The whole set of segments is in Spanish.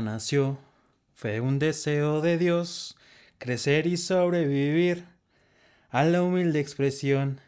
Nació, fue un deseo de Dios, crecer y sobrevivir a la humilde expresión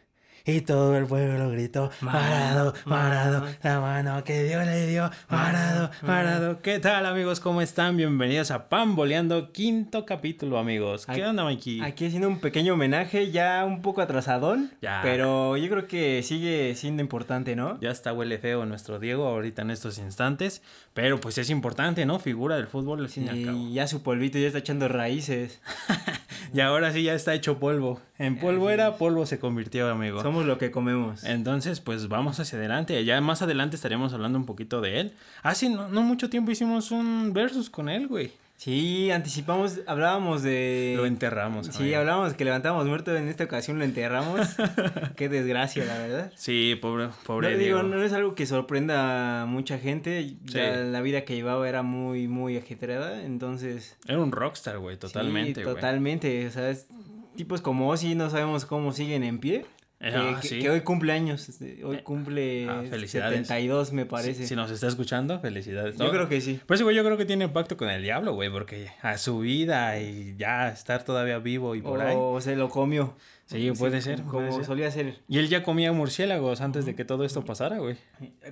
y todo el pueblo gritó, Marado, Marado, la mano que Dios le dio, Marado, Marado. ¿Qué tal amigos? ¿Cómo están? Bienvenidos a Pamboleando, quinto capítulo amigos. ¿Qué onda Mikey? Aquí haciendo un pequeño homenaje, ya un poco atrasadón, Ya. pero yo creo que sigue siendo importante, ¿no? Ya está huele feo nuestro Diego ahorita en estos instantes, pero pues es importante, ¿no? Figura del fútbol al fin y al cabo. Y ya su polvito ya está echando raíces. Y ahora sí ya está hecho polvo. En polvo era, polvo se convirtió, amigo. Somos lo que comemos. Entonces, pues vamos hacia adelante. Ya más adelante estaremos hablando un poquito de él. Hace no, no mucho tiempo hicimos un versus con él, güey. Sí, anticipamos, hablábamos de... Lo enterramos. Sí, amigo. hablábamos que levantábamos muerto, en esta ocasión lo enterramos. Qué desgracia, la verdad. Sí, pobre, pobre no, Diego. digo, no es algo que sorprenda a mucha gente. Ya la vida que llevaba era muy, muy ajetreada. Entonces, Era un rockstar, güey, totalmente, Sí, güey. totalmente. O sea, es- tipos como Ozzy no sabemos cómo siguen en pie. Eh, que, ah, que- sí. que hoy cumple años. este, Hoy Eh, cumple ah, felicidades. 72, me parece. si nos está escuchando, felicidades. Yo creo que sí. Pues, güey, yo creo que tiene pacto con el diablo, güey, porque a su vida y ya estar todavía vivo y por ahí. O se lo comió. Sí, puede ser, Como puede ser. solía ser. Y él ya comía murciélagos antes de que todo esto pasara, güey.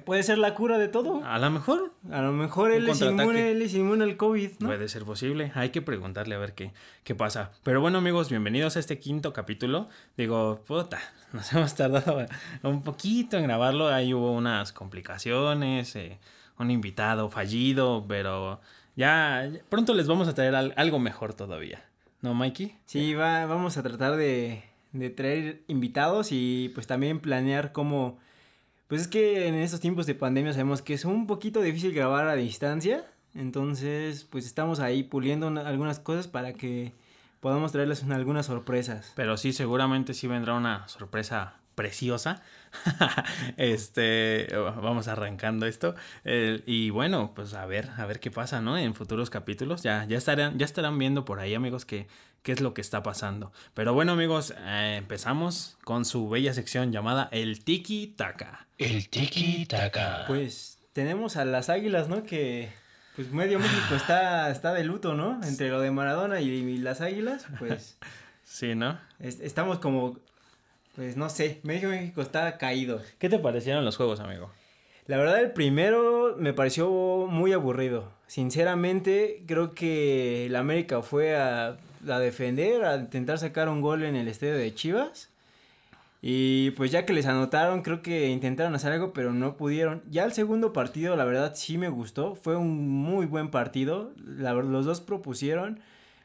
Puede ser la cura de todo. A lo mejor A lo mejor él es, inmune, él es inmune al COVID, ¿no? Puede ser posible. Hay que preguntarle a ver qué, qué pasa. Pero bueno, amigos, bienvenidos a este quinto capítulo. Digo, puta, nos hemos tardado un poquito en grabarlo. Ahí hubo unas complicaciones, eh, un invitado fallido, pero ya pronto les vamos a traer al- algo mejor todavía. ¿No, Mikey? Sí, va, vamos a tratar de, de traer invitados y pues también planear cómo... Pues es que en estos tiempos de pandemia sabemos que es un poquito difícil grabar a distancia. Entonces, pues estamos ahí puliendo una- algunas cosas para que podamos traerles una- algunas sorpresas. Pero sí, seguramente sí vendrá una sorpresa preciosa. este, vamos arrancando esto. Y bueno, pues a ver, a ver qué pasa, ¿no? En futuros capítulos. Ya, ya estarán, ya estarán viendo por ahí, amigos, qué, qué es lo que está pasando. Pero bueno, amigos, eh, empezamos con su bella sección llamada El Tiki Taka. El tiki taka. Pues tenemos a las águilas, ¿no? Que pues medio México está, está de luto, ¿no? Entre lo de Maradona y, y las águilas, pues Sí, ¿no? es- estamos como... Pues no sé, medio México está caído. ¿Qué te parecieron los juegos, amigo? La verdad, el primero me pareció muy aburrido. Sinceramente, creo que el América fue a, a defender, a intentar sacar un gol en el estadio de Chivas. Y pues ya que les anotaron, creo que intentaron hacer algo, pero no pudieron. Ya el segundo partido, la verdad, sí me gustó. Fue un muy buen partido. La los dos propusieron.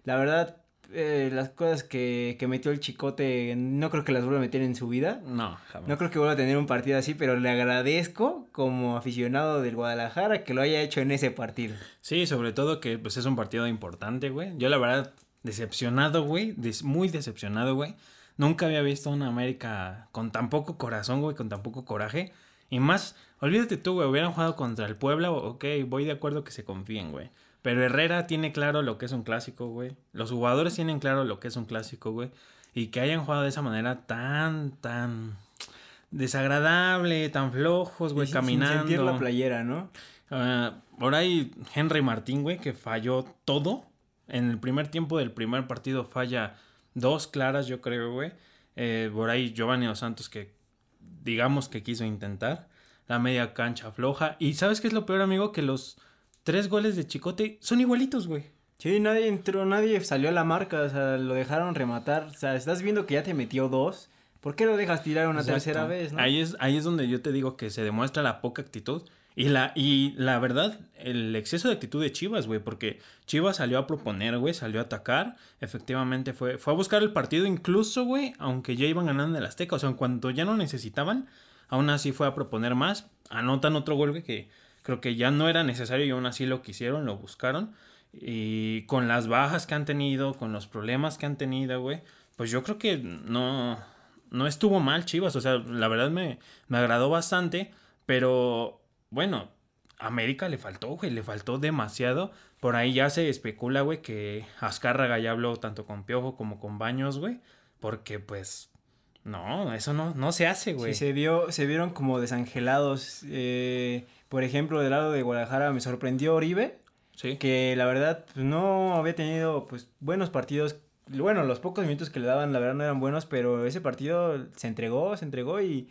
La verdad, eh, las cosas que, que metió el Chicote, no creo que las vuelva a meter en su vida. No, jamás. No creo que vuelva a tener un partido así, pero le agradezco como aficionado del Guadalajara que lo haya hecho en ese partido. Sí, sobre todo que pues es un partido importante, güey. Yo la verdad, decepcionado, güey. des- muy decepcionado, güey. Nunca había visto una América con tan poco corazón, güey, con tan poco coraje. Y más, olvídate tú, güey, hubieran jugado contra el Puebla, ok, voy de acuerdo que se confíen, güey. Pero Herrera tiene claro lo que es un clásico, güey. Los jugadores tienen claro lo que es un clásico, güey. Y que hayan jugado de esa manera tan, tan desagradable, tan flojos, güey, caminando. Sin sentir la playera, ¿no? Ah, por ahí Henry Martín, güey, que falló todo. En el primer tiempo del primer partido falla dos claras, yo creo, güey. Eh, por ahí Giovanni Dos Santos que digamos que quiso intentar. La media cancha floja. Y ¿sabes qué es lo peor, amigo? Que los tres goles de Chicote son igualitos, güey. Sí, nadie entró, nadie salió a la marca, o sea, lo dejaron rematar. O sea, estás viendo que ya te metió dos. ¿Por qué lo dejas tirar una Exacto. tercera vez, no? Ahí es, ahí es donde yo te digo que se demuestra la poca actitud. Y la, y la verdad, el exceso de actitud de Chivas, güey, porque Chivas salió a proponer, güey, salió a atacar, efectivamente fue, fue a buscar el partido incluso, güey, aunque ya iban ganando en el Azteca, o sea, cuando ya no necesitaban, aún así fue a proponer más, anotan otro gol, güey, que creo que ya no era necesario y aún así lo quisieron, lo buscaron, y con las bajas que han tenido, con los problemas que han tenido, güey, pues yo creo que no, no estuvo mal Chivas, o sea, la verdad me, me agradó bastante, pero bueno, América le faltó, güey, le faltó demasiado. Por ahí ya se especula, güey, que Azcárraga ya habló tanto con Piojo como con Baños, güey, porque pues no, eso no, no se hace, güey. Sí, se vio, se vieron como desangelados. eh, Por ejemplo, del lado de Guadalajara me sorprendió Oribe, Sí. que la verdad pues, no había tenido pues buenos partidos. Bueno, los pocos minutos que le daban la verdad no eran buenos, pero ese partido se entregó, se entregó y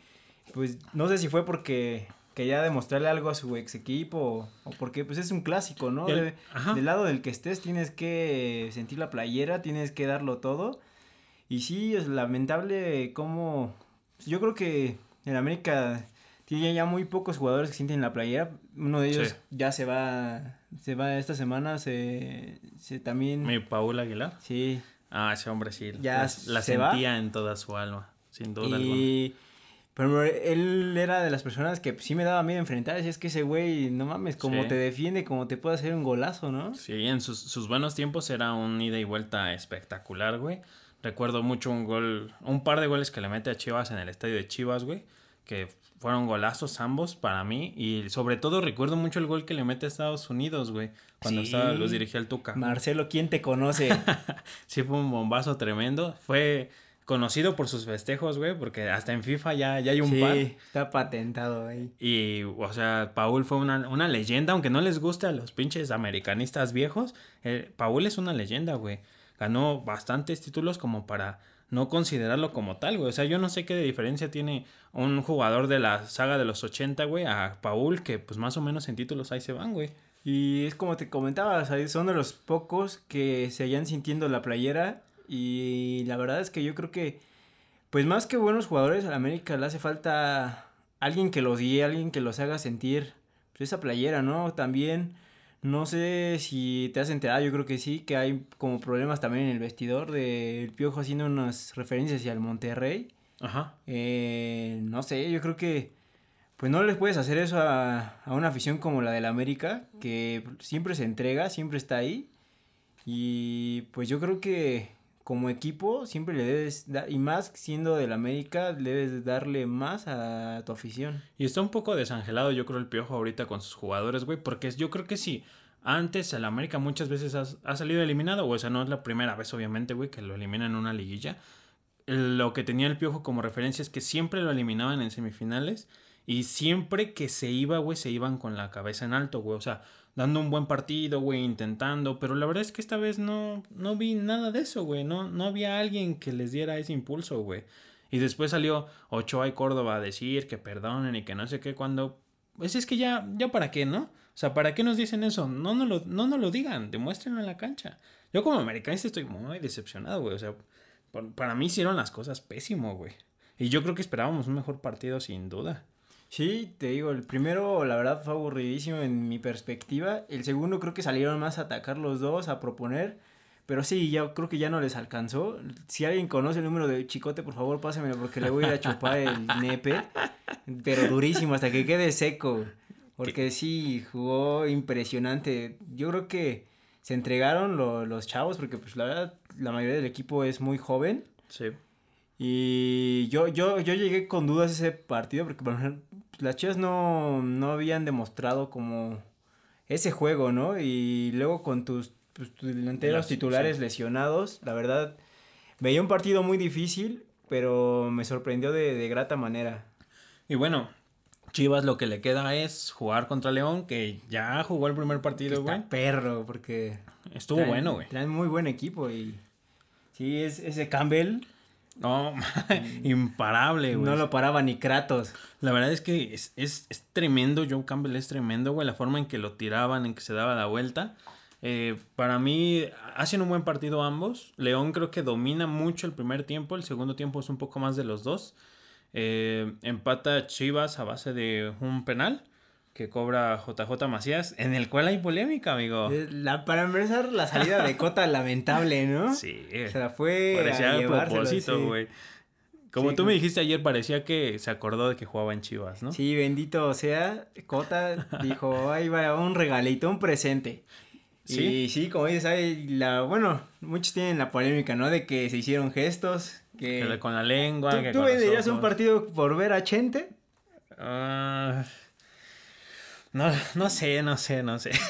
pues no sé si fue porque quería demostrarle algo a su ex equipo o, o porque pues es un clásico, ¿no? El- De- del lado del que estés tienes que sentir la playera, tienes que darlo todo. Y sí, es lamentable cómo... Yo creo que en América tiene ya muy pocos jugadores que sienten la playera. Uno de ellos Sí. ya se va, se va esta semana, se, se también... Mi Paul Aguilar. Sí. Ah, ese hombre sí. Ya la, la se va. sentía en toda su alma, sin duda alguna. Pero él era de las personas que sí me daba miedo enfrentar. Decía, es que ese güey, no mames, como Sí. te defiende, como te puede hacer un golazo, ¿no? Sí, en sus, sus buenos tiempos era un ida y vuelta espectacular, güey. Recuerdo mucho un gol, un par de goles que le mete a Chivas en el estadio de Chivas, güey. Que fueron golazos ambos para mí. Y sobre todo recuerdo mucho el gol que le mete a Estados Unidos, güey. Cuando Sí. estaba, los dirigía el Tuca. Marcelo, ¿quién te conoce? Sí, fue un bombazo tremendo. Fue conocido por sus festejos, güey. Porque hasta en FIFA ya, ya hay un sí, par. está patentado ahí. Y, o sea, Paul fue una, una leyenda, aunque no les guste a los pinches americanistas viejos. eh, Paul es una leyenda, güey. Ganó bastantes títulos como para no considerarlo como tal, güey. O sea, yo no sé qué diferencia tiene un jugador de la saga de los 80, güey, a Paul, que pues más o menos en títulos ahí se van, güey. Y es como te comentaba, o sea, son de los pocos que se hayan sintiendo la playera. Y la verdad es que yo creo que, pues más que buenos jugadores, a América le hace falta alguien que los guíe, alguien que los haga sentir pues, esa playera, ¿no? También, no sé si te has enterado, yo creo que sí, que hay como problemas también en el vestidor del Piojo haciendo unas referencias hacia el Monterrey. Ajá. Eh, no sé, yo creo que pues no les puedes hacer eso a, a una afición como la del América, que siempre se entrega, siempre está ahí. Y pues yo creo que como equipo siempre le debes dar, y más siendo del América, debes darle más a tu afición. Y está un poco desangelado, yo creo, el piojo ahorita con sus jugadores, güey. Porque yo creo que sí. Antes el América muchas veces ha, ha salido eliminado, o sea, no es la primera vez, obviamente, güey, que lo eliminan en una liguilla. Lo que tenía el piojo como referencia es que siempre lo eliminaban en semifinales. Y siempre que se iba, güey, se iban con la cabeza en alto, güey. O sea, dando un buen partido, güey, intentando. Pero la verdad es que esta vez no, no vi nada de eso, güey. No, no había alguien que les diera ese impulso, güey. Y después salió Ochoa y Córdoba a decir que perdonen y que no sé qué cuando... Pues es que ya, ya para qué, ¿no? O sea, ¿para qué nos dicen eso? No nos lo, no nos lo digan, demuéstrenlo en la cancha. Yo como americanista estoy muy decepcionado, güey. O sea, para mí hicieron las cosas pésimo, güey. Y yo creo que esperábamos un mejor partido sin duda. Sí, te digo, el primero la verdad fue aburridísimo en mi perspectiva. El segundo creo que salieron más a atacar los dos, a proponer. Pero sí, ya creo que ya no les alcanzó. Si alguien conoce el número de Chicote, por favor pásemelo porque le voy a ir a chupar el nepe. Pero durísimo, hasta que quede seco. Porque sí, jugó impresionante. Yo creo que se entregaron lo- los chavos porque pues la verdad la mayoría del equipo es muy joven. Sí. Y yo, yo, yo llegué con dudas a ese partido porque por ejemplo, las Chivas no, no habían demostrado como ese juego, ¿no? Y luego con tus, pues, tus delanteros titulares sí. lesionados, la verdad, veía un partido muy difícil, pero me sorprendió de, de grata manera. Y bueno, Chivas lo que le queda es jugar contra León, que ya jugó el primer partido, güey. Perro, porque... Estuvo traen- bueno, güey. Traen muy buen equipo y... Sí, es, ese Campbell No, imparable, güey. no lo paraba ni Kratos. La verdad es que es, es, es tremendo, Joe Campbell es tremendo, güey, la forma en que lo tiraban, en que se daba la vuelta. Eh, para mí hacen un buen partido ambos. León creo que domina mucho el primer tiempo, el segundo tiempo es un poco más de los dos. Eh, empata Chivas a base de un penal que cobra JJ Macías, en el cual hay polémica, amigo. Eh, La, para empezar, la salida de Cota lamentable, ¿no? Sí, O sea, fue parecía a propósito, sí. güey. Como Sí, tú me dijiste ayer, parecía que se acordó de que jugaba en Chivas, ¿no? Sí, bendito sea, Cota dijo, ahí va un regalito, un presente. Sí. Y sí, como dices, hay la, bueno, muchos tienen la polémica, ¿no? De que se hicieron gestos, que... Que con la lengua. ¿Tú, que tú venderías un partido por ver a Chente? Ah, no, no sé, no sé, no sé.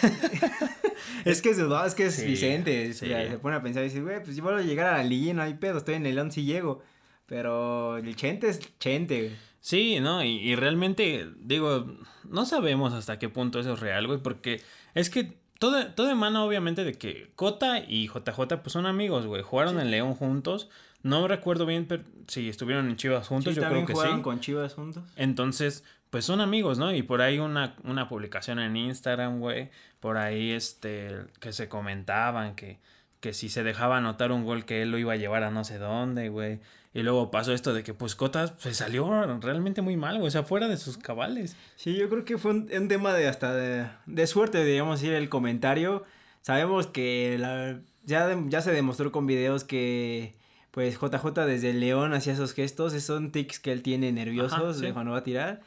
Es que es, es que es Sí, Vicente, sí. se pone a pensar y dice, güey, pues yo voy a llegar a la liguilla, no hay pedo, estoy en el 11 y llego. Pero el Chente es Chente, güey. Sí, ¿no? Y, y realmente, digo, no sabemos hasta qué punto eso es real, güey, porque es que todo, todo emana obviamente de que Cota y JJ pues son amigos, güey. Jugaron en León juntos. No recuerdo bien pero, si estuvieron en Chivas juntos, Sí, yo creo también que jugaron sí. con Chivas juntos. Entonces, pues son amigos, ¿no? Y por ahí una, una publicación en Instagram, güey. Por ahí, este, que se comentaban que, que si se dejaba anotar un gol que él lo iba a llevar a no sé dónde, güey. Y luego pasó esto de que, pues, Cota se salió realmente muy mal, güey. O sea, fuera de sus cabales. Sí, yo creo que fue un, un tema de hasta de, de suerte, digamos, decir, el comentario. Sabemos que la- ya, ya se demostró con videos que pues JJ desde León hacía esos gestos, esos son tics que él tiene nerviosos Ajá, sí. de cuando va a tirar.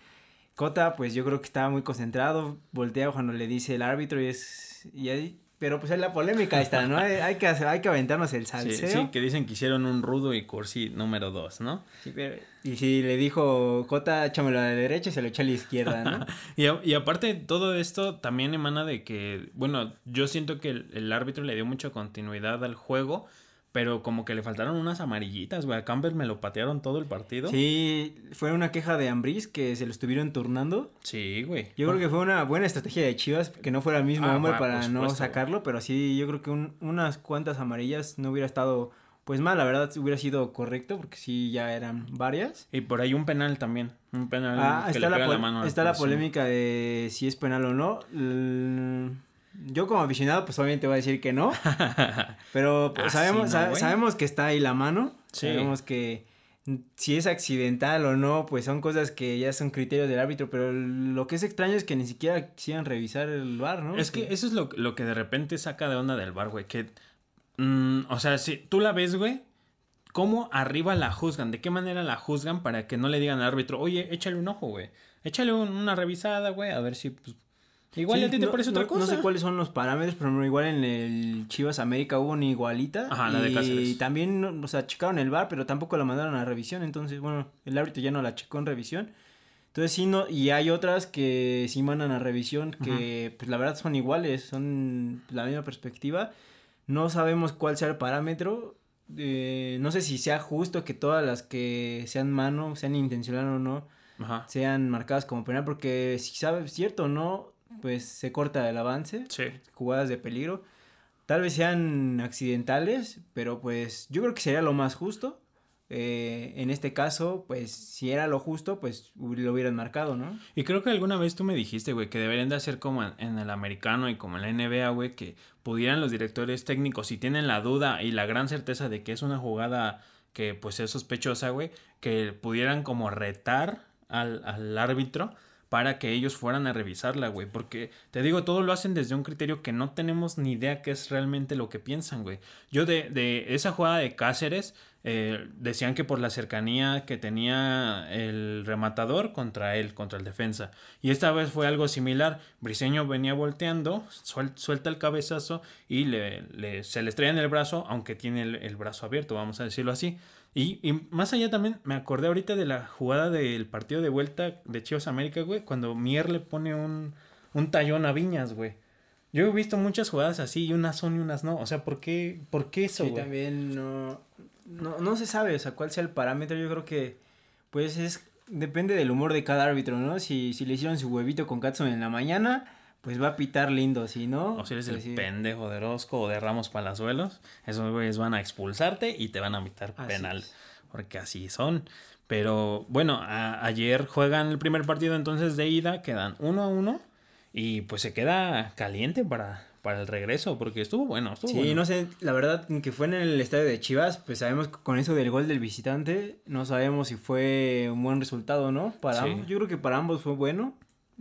Cota, pues yo creo que estaba muy concentrado, voltea cuando le dice el árbitro y es... Y ahí, pero pues es la polémica está, ¿no? Hay, hay que, hacer- hay que aventarnos el Sí, salseo. sí, que dicen que hicieron un rudo y cursi número dos, ¿no? Sí, pero- y si le dijo Cota, échamelo a la derecha y se lo echa a la izquierda, ¿no? Y, a- y aparte, todo esto también emana de que, bueno, yo siento que el, el árbitro le dio mucha continuidad al juego, pero como que le faltaron unas amarillitas, güey. A Campbell me lo patearon todo el partido. Sí, fue una queja de Ambris que se lo estuvieron turnando. Sí, güey. Yo creo que fue una buena estrategia de Chivas que no fuera el mismo Ah, hombre va, para no sacarlo, pero sí, yo creo que un- unas cuantas amarillas no hubiera estado pues mal, la verdad hubiera sido correcto porque sí ya eran varias. Y por ahí un penal también. Un penal Ah, que está le la, pega la mano. está la polémica de si es penal o no. L- Yo como aficionado pues obviamente voy a decir que no, pero pues, Ah, sabemos, sí, sa- no, güey. sabemos que está ahí la mano, Sí. sabemos que si es accidental o no, pues son cosas que ya son criterios del árbitro, pero lo que es extraño es que ni siquiera quisieran revisar el bar, ¿no? Es que eso es lo, lo que de repente saca de onda del bar, güey. Que, mm, o sea, si tú la ves, güey, ¿cómo arriba la juzgan? ¿De qué manera la juzgan para que no le digan al árbitro, oye, échale un ojo, güey? Échale un- una revisada, güey, a ver si, pues, igual Sí, a ti te no- parece no, otra cosa. No sé cuáles son los parámetros, pero igual en el Chivas América hubo una igualita. Ajá, la de y Cáceres. también, no- o sea, checaron el bar, pero tampoco la mandaron a revisión. Entonces, bueno, el árbitro ya no la checó en revisión. Entonces, sí, no, y hay otras que sí mandan a revisión, que pues la verdad son iguales, son la misma perspectiva. No sabemos cuál sea el parámetro. eh, no sé si sea justo que todas las que sean mano, sean intencional o no, Ajá. sean marcadas como penal, porque si sabes cierto o no, pues se corta el avance, Sí. jugadas de peligro. Tal vez sean accidentales, pero pues yo creo que sería lo más justo. Eh, en este caso, pues si era lo justo, pues lo hubieran marcado, ¿no? Y creo que alguna vez tú me dijiste, güey, que deberían de hacer como en, en el americano y como en la NBA, güey, que pudieran los directores técnicos, si tienen la duda y la gran certeza de que es una jugada que pues es sospechosa, güey, que pudieran como retar al, al árbitro para que ellos fueran a revisarla, güey. Porque te digo, todo lo hacen desde un criterio que no tenemos ni idea qué es realmente lo que piensan, güey. Yo de, de esa jugada de Cáceres, eh, decían que por la cercanía que tenía el rematador contra él, contra el defensa. Y esta vez fue algo similar. Briseño venía volteando, suel- suelta el cabezazo y le, se le estrella en el brazo, aunque tiene el brazo abierto, vamos a decirlo así. Y, y más allá también, me acordé ahorita de la jugada del partido de vuelta de Chivas América, güey, cuando Mier le pone un, un tallón a Viñas, güey. Yo he visto muchas jugadas así y unas son y unas no. O sea, ¿por qué, por qué eso, Sí, güey? también no, no, no se sabe, o sea, cuál sea el parámetro. Yo creo que, pues, es depende del humor de cada árbitro, ¿no? Si, si le hicieron su huevito con Katsun en la mañana, pues va a pitar lindo, si no... O si eres pues el sí. pendejo de Orozco o de Ramos Palazuelos, esos güeyes van a expulsarte y te van a Así penal. es. Porque así son. Pero bueno, a- ayer juegan el primer partido entonces de ida, quedan uno a uno y pues se queda caliente para, para el regreso porque estuvo bueno. Estuvo Sí, bueno. no sé, la verdad que fue en el estadio de Chivas, pues sabemos que con eso del gol del visitante, no sabemos si fue un buen resultado o no. Para Sí. ambos- yo creo que para ambos fue bueno.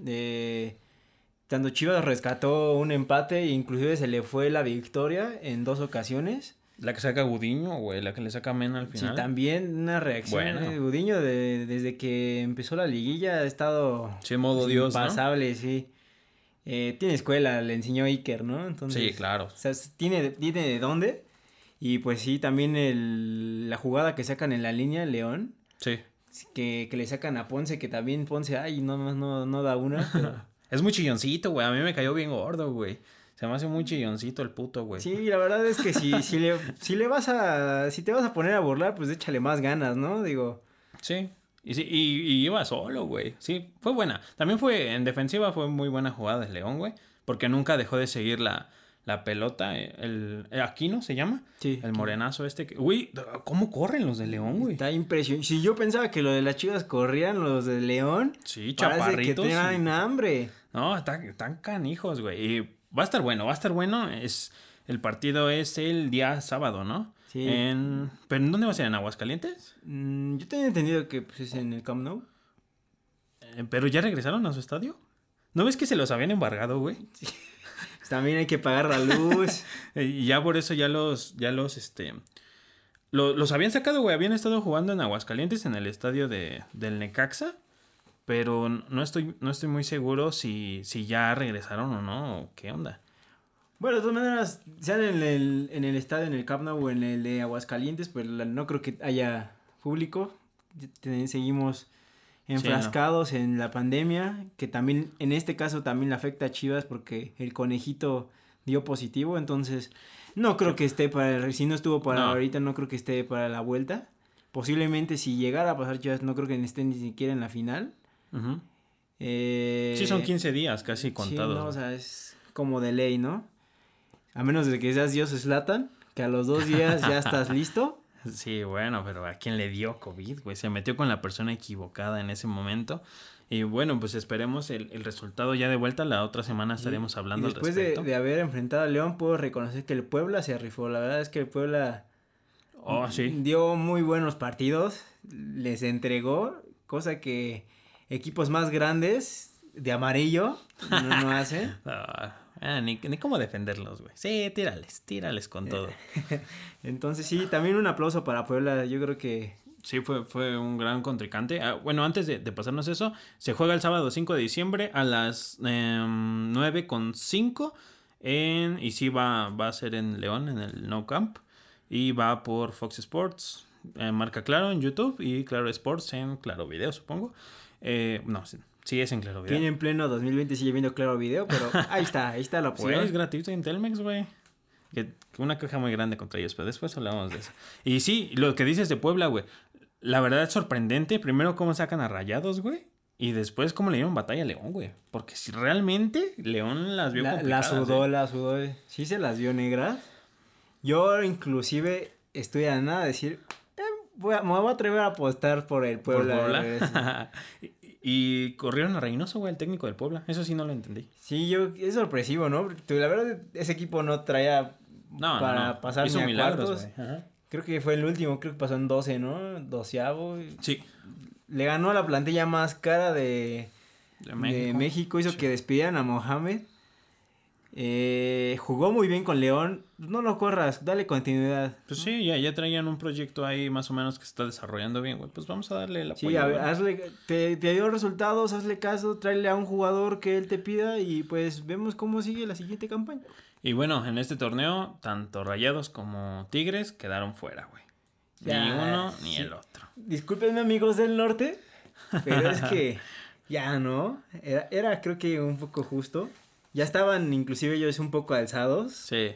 Eh, tanto Chivas rescató un empate e inclusive se le fue la victoria en dos ocasiones. La que saca Gudiño, güey, la que le saca Mena al Sí, final. también una reacción Bueno. de Gudiño de- desde que empezó la liguilla ha estado Sí, modo Dios, ¿no? pasable, sí. Eh, tiene escuela, le enseñó Iker, ¿no? Entonces, Sí, claro. o sea, tiene, tiene de dónde. Y pues sí, también el, la jugada que sacan en la línea, León, Sí. que, que le sacan a Ponce, que también Ponce, ay, no, no, no, no da una. pero- Es muy chilloncito, güey. A mí me cayó bien gordo, güey. Se me hace muy chilloncito el puto, güey. sí, la verdad es que si, si, le, si le vas a, si te vas a poner a burlar, pues échale más ganas, ¿no? Digo, Sí. Y, sí, y, y iba solo, güey. Sí, fue buena. También fue, en defensiva fue muy buena jugada de León, güey. Porque nunca dejó de seguir la, la pelota. eh, El, el Aquino se llama. Sí. El morenazo este. que- Güey, ¿cómo corren los de León, güey? Está impresionante. Si yo pensaba que lo de las chivas corrían, los de León. Sí, Parece que chaparritos. y- tienen hambre. No, están, están canijos, güey. Y va a estar bueno, va a estar bueno. Es, el partido es el día sábado, ¿no? Sí. En, ¿Pero en dónde va a ser? ¿En Aguascalientes? Mm, yo tenía entendido que pues, es en el Camp Nou. Eh, ¿Pero ya regresaron a su estadio? ¿No ves que se los habían embargado, güey? Pues también hay que pagar la luz. Y ya por eso ya los, ya los, este... lo- los habían sacado, güey. Habían estado jugando en Aguascalientes, en el estadio de, del Necaxa. Pero no estoy, no estoy muy seguro si, si ya regresaron o no. o ¿Qué onda? bueno, de todas maneras, sean en el, en el estadio, en el Camp Nou o en el de Aguascalientes, pues no creo que haya público. Seguimos enfrascados en la pandemia, que también, en este caso también le afecta a Chivas porque el conejito dio positivo, entonces no creo que esté para, el- si no estuvo para No. ahorita, no creo que esté para la vuelta. Posiblemente si llegara a pasar Chivas, no creo que esté ni siquiera en la final. Eh, Sí, son 15 días casi sí, contados. no, o sea, es como de ley, ¿no? A menos de que seas Dios Slatan, que a los dos días ya estás listo. Sí, bueno, pero ¿a quién le dio COVID, güey? Se metió con la persona equivocada en ese momento. Y bueno, pues esperemos el, el resultado ya de vuelta. La otra semana estaremos hablando y al después de, de haber enfrentado a León, puedo reconocer que el Puebla se rifó. La verdad es que el Puebla Oh, sí. dio muy buenos partidos, les entregó, cosa que equipos más grandes de amarillo no, no hacen. Ah, ah, ni, ni cómo defenderlos, güey. Sí, tírales, tírales con todo. Entonces sí, también un aplauso para Puebla. Yo creo que Sí, fue, fue un gran contrincante. Ah, bueno, antes de, de pasarnos eso, se juega el sábado 5 de diciembre a las em, 9 con 5 en, y sí va, va a ser en León, en el No Camp. Y va por Fox Sports, eh, marca Claro en YouTube y Claro Sports en Claro Video, supongo. Eh, no, sí, es en Claro Video. tiene en pleno 2020 sigue viendo claro video, pero ahí está, ahí está la opción. Pues gratuito en Telmex, güey. Que, una caja muy grande contra ellos, pero después hablamos de eso. Y sí, lo que dices de Puebla, güey. La verdad es sorprendente. Primero, cómo sacan a rayados, güey. Y después, cómo le dieron batalla a León, güey. Porque si realmente León las vio La, la sudó, ¿eh? la sudó. Sí se las dio negras. Yo inclusive estoy a nada de decir, eh, voy a- me voy a atrever a apostar por el Por Puebla. Y, corrieron a Reynoso, güey, el técnico del Puebla. Eso sí no lo entendí. sí, yo, es sorpresivo, ¿no? La verdad, ese equipo no traía No, para no, no. pasar Hizo ni a milagros, cuartos. Creo que fue el último, creo que pasó en 12, ¿no? Doceavo. Sí. Le ganó a la plantilla más cara de, De de México. México. hizo Sí. que despidieran a Mohamed. Eh, jugó muy bien con León. No lo corras, dale continuidad. Pues sí, ya, ya traían un proyecto ahí más o menos que se está desarrollando bien, güey. Pues vamos a darle el apoyo. Sí, a ver, hazle, te, te dio resultados, hazle caso, tráele a un jugador que él te pida y pues vemos cómo sigue la siguiente campaña. Y bueno, en este torneo, tanto Rayados como Tigres quedaron fuera, güey. Ni uno ni el otro. Discúlpenme amigos del norte, pero es que ya, ¿no? Era, era creo que un poco justo. Ya estaban inclusive ellos un poco alzados. Sí.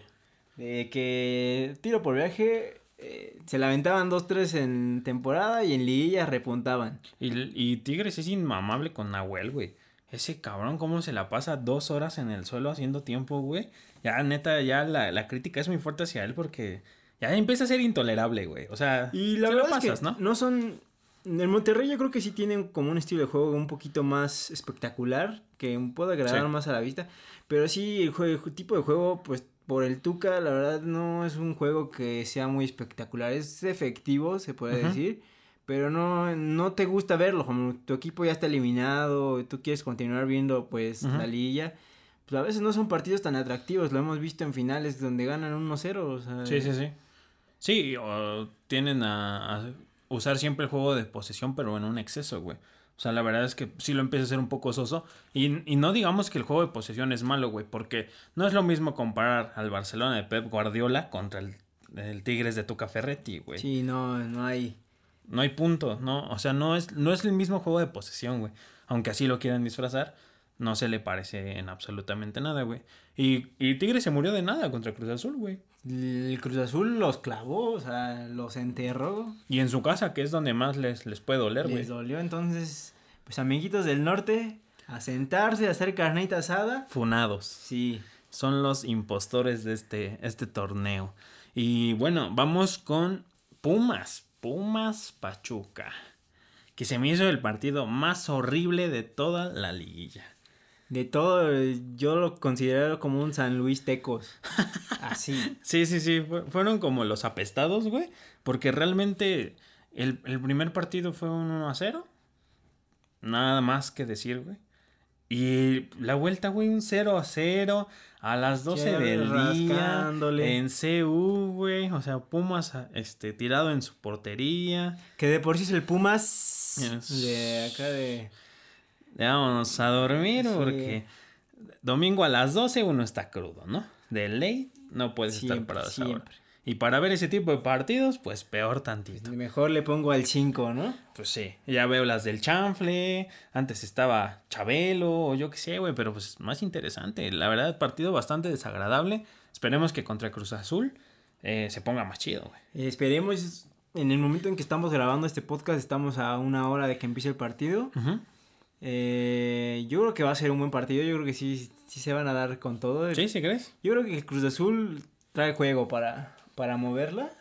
De que tiro por viaje eh, se lamentaban dos, tres en temporada y en liguilla repuntaban. Y, y Tigres es inmamable con Nahuel, güey. Ese cabrón, cómo se la pasa dos horas en el suelo haciendo tiempo, güey. Ya, neta, ya la, la crítica es muy fuerte hacia él porque ya empieza a ser intolerable, güey. O sea, Y la se lo pasas, es que ¿no? ¿no? son... En Monterrey yo creo que sí tienen como un estilo de juego un poquito más espectacular, que puede agradar Sí. más a la vista. Pero sí, el jue- tipo de juego, pues por el Tuca, la verdad no es un juego que sea muy espectacular. Es efectivo, se puede decir. Pero no, no te gusta verlo, como tu equipo ya está eliminado, tú quieres continuar viendo pues la liguilla. Pues a veces no son partidos tan atractivos, lo hemos visto en finales donde ganan 1-0. O sea, Sí, sí, sí. Sí, o tienden a, a usar siempre el juego de posesión, pero en un exceso, güey. O sea, la verdad es que sí lo empieza a ser un poco soso. Y, y no digamos que el juego de posesión es malo, güey, porque no es lo mismo comparar al Barcelona de Pep Guardiola contra el, el Tigres de Tuca Ferretti, güey. Sí, no, no hay. No hay punto, ¿no? O sea, no es, no es el mismo juego de posesión, güey. Aunque así lo quieran disfrazar. no se le parece en absolutamente nada, güey. Y, y Tigre se murió de nada contra Cruz Azul, güey. El Cruz Azul los clavó, o sea, los enterró. Y en su casa, que es donde más les, les puede doler, güey. Les dolió, entonces, pues amiguitos del norte, a sentarse, a hacer carnita asada. Funados. Sí. Son los impostores de este, este torneo. Y bueno, vamos con Pumas. Pumas Pachuca. Que se me hizo el partido más horrible de toda la liguilla. De todo, yo lo considero como un San Luis Tecos. Así. Sí, sí, sí. fue- Fueron como los apestados, güey. Porque realmente el, el primer partido fue un 1 a 0. Nada más que decir, güey. Y la vuelta, güey, un 0 a 0 a las 12 Chávez del día en CU, güey. O sea, Pumas este, tirado en su portería. Que de por sí es el Pumas de acá de... Ya vámonos a dormir Sí. porque domingo a las 12 uno está crudo, ¿no? De ley no puedes estar Siempre, parado esa hora. siempre. Y para ver ese tipo de partidos, pues peor tantito. Mejor le pongo al 5, ¿no? Pues sí, ya veo las del chanfle, antes estaba Chabelo o yo qué sé, güey, pero pues más interesante. La verdad, partido bastante desagradable. Esperemos que contra Cruz Azul eh, se ponga más chido, güey. Esperemos, en el momento en que estamos grabando este podcast, estamos a una hora de que empiece el partido. Ujú. Eh, yo creo que va a ser un buen partido, yo creo que sí, sí se van a dar con todo. ¿Sí? ¿Sí crees? Yo creo que Cruz Azul trae juego para, para moverla.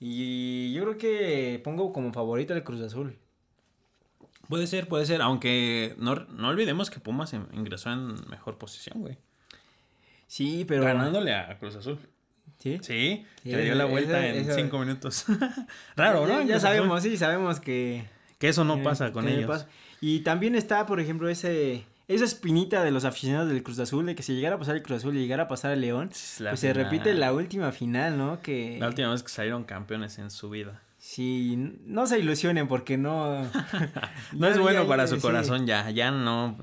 Y yo creo que pongo como favorito al Cruz Azul. Puede ser, puede ser, aunque no, no olvidemos que Pumas in- ingresó en mejor posición, güey. Sí, pero... Ganándole a Cruz Azul. ¿Sí? Sí, Sí, le dio la vuelta en cinco minutos. Raro, ¿no? Ya, sabemos, sí, sabemos que... Que eso no que- pasa con ellos. pasa. Y también está, por ejemplo, ese... Esa espinita de los aficionados del Cruz Azul, de que si llegara a pasar el Cruz Azul y llegara a pasar el León, La pues se repite la última final, ¿no? Que... La última vez que salieron campeones en su vida. Sí, no se ilusionen porque no... No es bueno ya- para ya- su sí. corazón ya, ya no.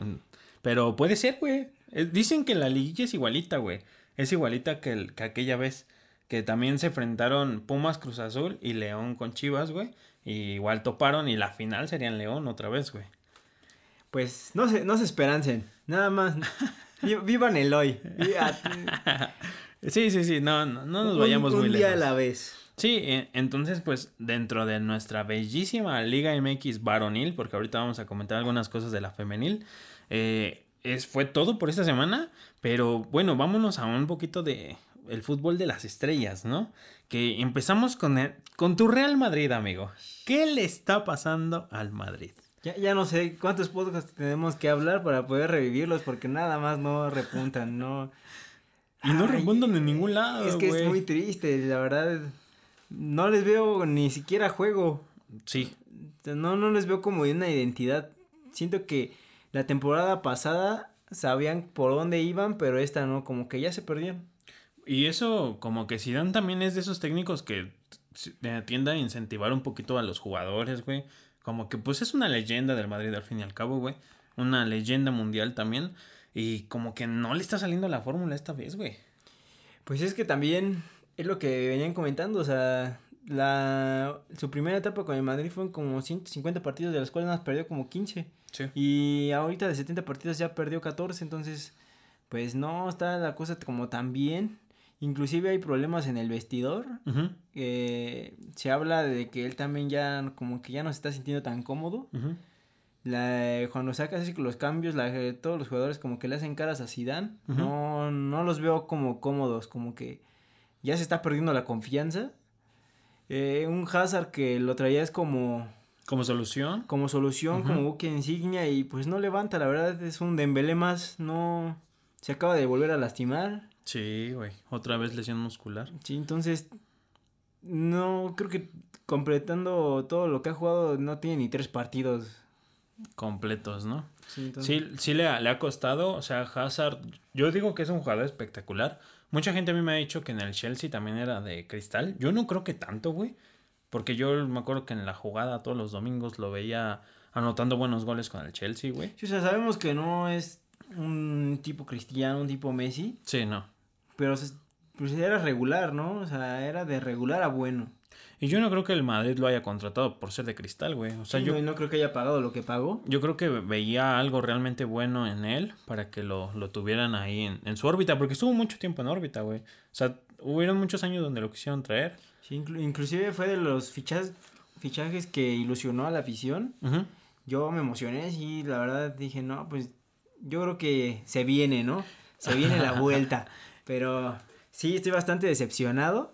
Pero puede ser, güey. Dicen que la liguilla es igualita, güey. Es igualita que, el- que aquella vez que también se enfrentaron Pumas Cruz Azul y León con Chivas, güey. Y igual toparon y la final serían León otra vez, güey. Pues no se, no se esperancen, nada más. Vi- Vivan el hoy. Sí, sí, sí, no, no, no nos un- vayamos un muy día lejos. a la vez. Sí, e- entonces pues dentro de nuestra bellísima Liga MX varonil, porque ahorita vamos a comentar algunas cosas de la femenil, eh, es, fue todo por esta semana, pero bueno, vámonos a un poquito de el fútbol de las estrellas, ¿no? Que empezamos con, el- con tu Real Madrid, amigo. ¿Qué le está pasando al Madrid? Ya, ya no sé cuántos podcasts tenemos que hablar para poder revivirlos porque nada más no repuntan, no... Y no Ay, remontan en ningún lado, Es que es muy triste, la verdad. No les veo ni siquiera juego. Sí, No, no les veo como una identidad. Siento que la temporada pasada sabían por dónde iban, pero esta no, como que ya se perdieron. Y eso, como que Zidane también es de esos técnicos que tiende a incentivar un poquito a los jugadores, güey. Como que pues es una leyenda del Madrid al fin y al cabo, güey. Una leyenda mundial también. Y como que no le está saliendo la fórmula esta vez, güey. Pues es que también es lo que venían comentando, o sea, la su primera etapa con el Madrid fueron como 150 partidos, de los cuales nada más perdió como 15. Sí. Y ahorita de 70 partidos ya perdió 14, entonces pues no está la cosa como tan bien. Inclusive hay problemas en el vestidor. Eh, se habla de que él también ya como que ya no se está sintiendo tan cómodo. La, cuando sacas así los cambios, la, todos los jugadores como que le hacen caras a Zidane. No, no los veo como cómodos, como que ya se está perdiendo la confianza. Eh, un Hazard que lo traía es como, Como solución. como solución, como buque insignia y pues no levanta, la verdad es un Dembélé más, no se acaba de volver a lastimar. Sí, güey. Otra vez lesión muscular. Sí, entonces no creo que completando todo lo que ha jugado no tiene ni tres partidos. Completos, ¿no? Sí, entonces- Sí, sí le ha, le ha costado, o sea, Hazard, yo digo que es un jugador espectacular. Mucha gente a mí me ha dicho que en el Chelsea también era de cristal. Yo no creo que tanto, güey. Porque yo me acuerdo que en la jugada todos los domingos lo veía anotando buenos goles con el Chelsea, güey. Sí, o sea, sabemos que no es un tipo cristiano, un tipo Messi, Sí, no. Pero pues era regular, ¿no? O sea, era de regular a bueno. Y yo no creo que el Madrid lo haya contratado por ser de cristal, güey. O sea, Sí, yo, no, no creo que haya pagado lo que pagó. yo creo que veía algo realmente bueno en él para que lo, lo tuvieran ahí en, en su órbita, porque estuvo mucho tiempo en órbita, güey. O sea, hubieron muchos años donde lo quisieron traer. Sí, inclu- inclusive fue de los fichas, fichajes que ilusionó a la afición. Ujú. Yo me emocioné, sí, la verdad dije, no, pues yo creo que se viene, ¿no? Se viene la vuelta. Pero sí, estoy bastante decepcionado.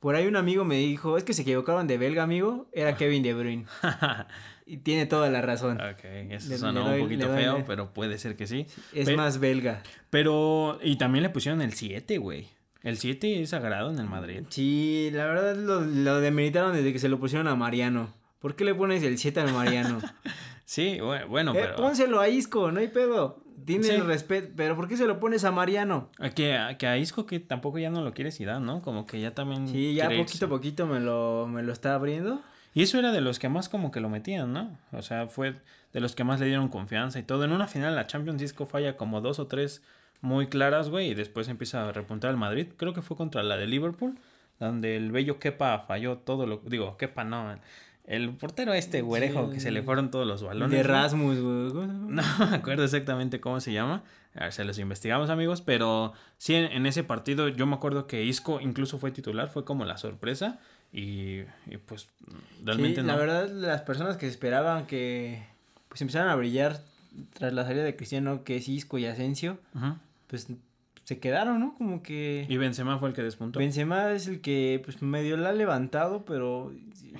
Por ahí un amigo me dijo, es que se equivocaron de belga, amigo, era Kevin De Bruyne. Y tiene toda la razón. Ok, eso Le- sonó le doy- un poquito doy- feo, pero puede ser que sí. Es Pe- más belga. Pero, y también le pusieron el 7, güey. El 7 es sagrado en el Madrid. Sí, la verdad lo, lo demeritaron desde que se lo pusieron a Mariano. ¿Por qué le pones el 7 al Mariano? Sí, bu- bueno, Eh, pero... pónselo a Isco, no hay pedo. Tiene Sí. el respeto, pero ¿por qué se lo pones a Mariano? a Que, a- que a Isco que tampoco ya no lo quiere Zidane, ¿no? Como que ya también Sí, ya poquito a poquito me lo, me lo está abriendo. Y eso era de los que más como que lo metían, ¿no? O sea, fue de los que más le dieron confianza y todo. En una final la Champions Isco falla como dos o tres muy claras, güey, y después empieza a repuntar el Madrid. Creo que fue contra la de Liverpool, donde el bello Kepa falló todo lo... Digo, Kepa no, el, portero este güerejo que se le fueron todos los balones. De. Rasmus, güey. No me acuerdo exactamente cómo se llama. A ver, se los investigamos, amigos. Pero sí, en, ese partido yo me acuerdo que Isco incluso fue titular. Fue como la sorpresa. Y, y, pues realmente Sí, no. La verdad, las personas que esperaban que pues empezaran a brillar tras la salida de Cristiano, que es Isco y Asensio, pues se quedaron, ¿no? Como que Y Benzema fue el que despuntó. Benzema es el que pues medio la ha levantado, pero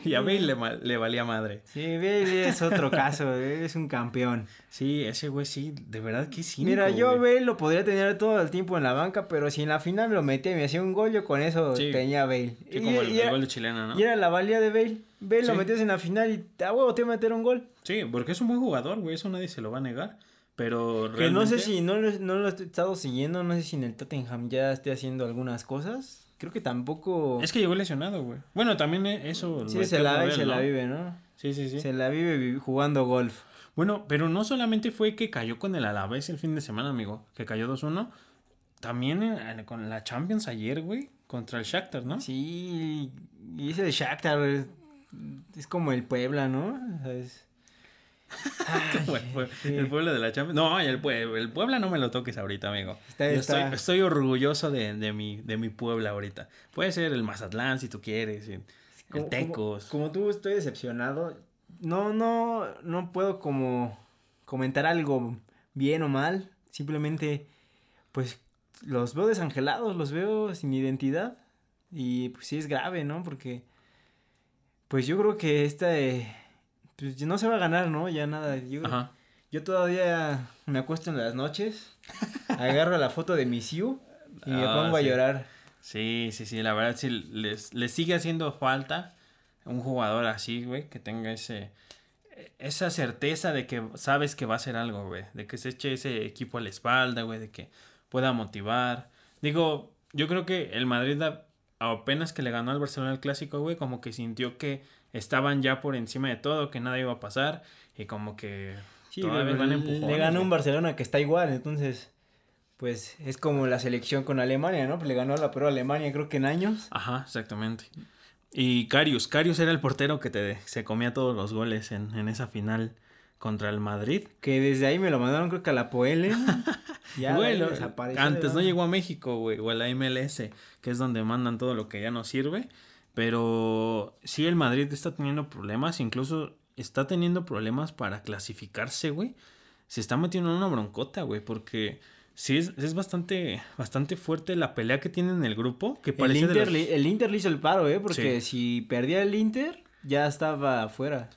Y a Bale le, le valía madre. Sí, Bale es otro caso, es un campeón. Sí, ese güey sí, de verdad que sí. Mira, yo Bale lo podría tener todo el tiempo en la banca, pero si en la final me lo metía y me hacía un gol, yo con eso Sí. tenía Bale. Sí, Y- como el, y el era- gol de chilena, ¿no? Y era la valía de Bale. Bale lo metías en la final y a huevo te iba a meter un gol. Sí, porque es un buen jugador, güey. Eso nadie se lo va a negar. Pero Que no sé realmente- si no, lo- no lo he estado siguiendo, no sé si en el Tottenham ya esté haciendo algunas cosas. Creo que tampoco. Es que llegó lesionado, güey. Bueno, también eh, eso... sí, se la, él, se la vive, ¿no? Sí, sí, sí. Se la vive vi- jugando golf. Bueno, pero no solamente fue que cayó con el Alavés el fin de semana, amigo, que cayó 2-1, también en- con la Champions ayer, güey, contra el Shakhtar, ¿no? Sí, y ese de Shakhtar es, es como el Puebla, ¿no? O sea, es- Como el, pue- sí. el pueblo de la Champions. No, el, el Puebla no me lo toques ahorita, amigo. Está- Yo está- Estoy, estoy orgulloso de, de, mi, de mi Puebla ahorita. Puede ser el Mazatlán si tú quieres, el como, Tecos. Como, como tú estoy decepcionado. No, no, no puedo como comentar algo bien o mal. Simplemente, pues, los veo desangelados, los veo sin identidad. Y pues sí es grave, ¿no? Porque, pues yo creo que esta, eh, pues no se va a ganar, ¿no? Ya nada. Yo, Ajá. yo todavía me acuesto en las noches, agarro la foto de mi Siu y me Ah, pongo a llorar. Sí, sí, sí, la verdad sí les, les sigue haciendo falta un jugador así, güey, que tenga ese esa certeza de que sabes que va a hacer algo, güey, de que se eche ese equipo a la espalda, güey, de que pueda motivar. Digo, yo creo que el Madrid a- apenas que le ganó al Barcelona el clásico, güey, como que sintió que estaban ya por encima de todo, que nada iba a pasar y como que Sí, todavía van le- ganó un. Barcelona que está igual, entonces, pues es como la selección con Alemania, ¿no? Pues le ganó a la pero Alemania creo que en años. Ajá, exactamente. Y Carius, Carius era el portero que te, se comía todos los goles en, en esa final contra el Madrid. Que desde ahí me lo mandaron creo que a la Poele. ya Güey, lo- antes ¿no? llegó a México, güey, o a la MLS, que es donde mandan todo lo que ya no sirve. Pero sí, el Madrid está teniendo problemas, incluso está teniendo problemas para clasificarse, güey. Se está metiendo en una broncota, güey, porque sí es, es bastante, bastante fuerte la pelea que tiene en el grupo, que El parece de Inter, los- el Inter le hizo el paro, ¿eh? Porque Sí. si perdía el Inter, ya estaba afuera.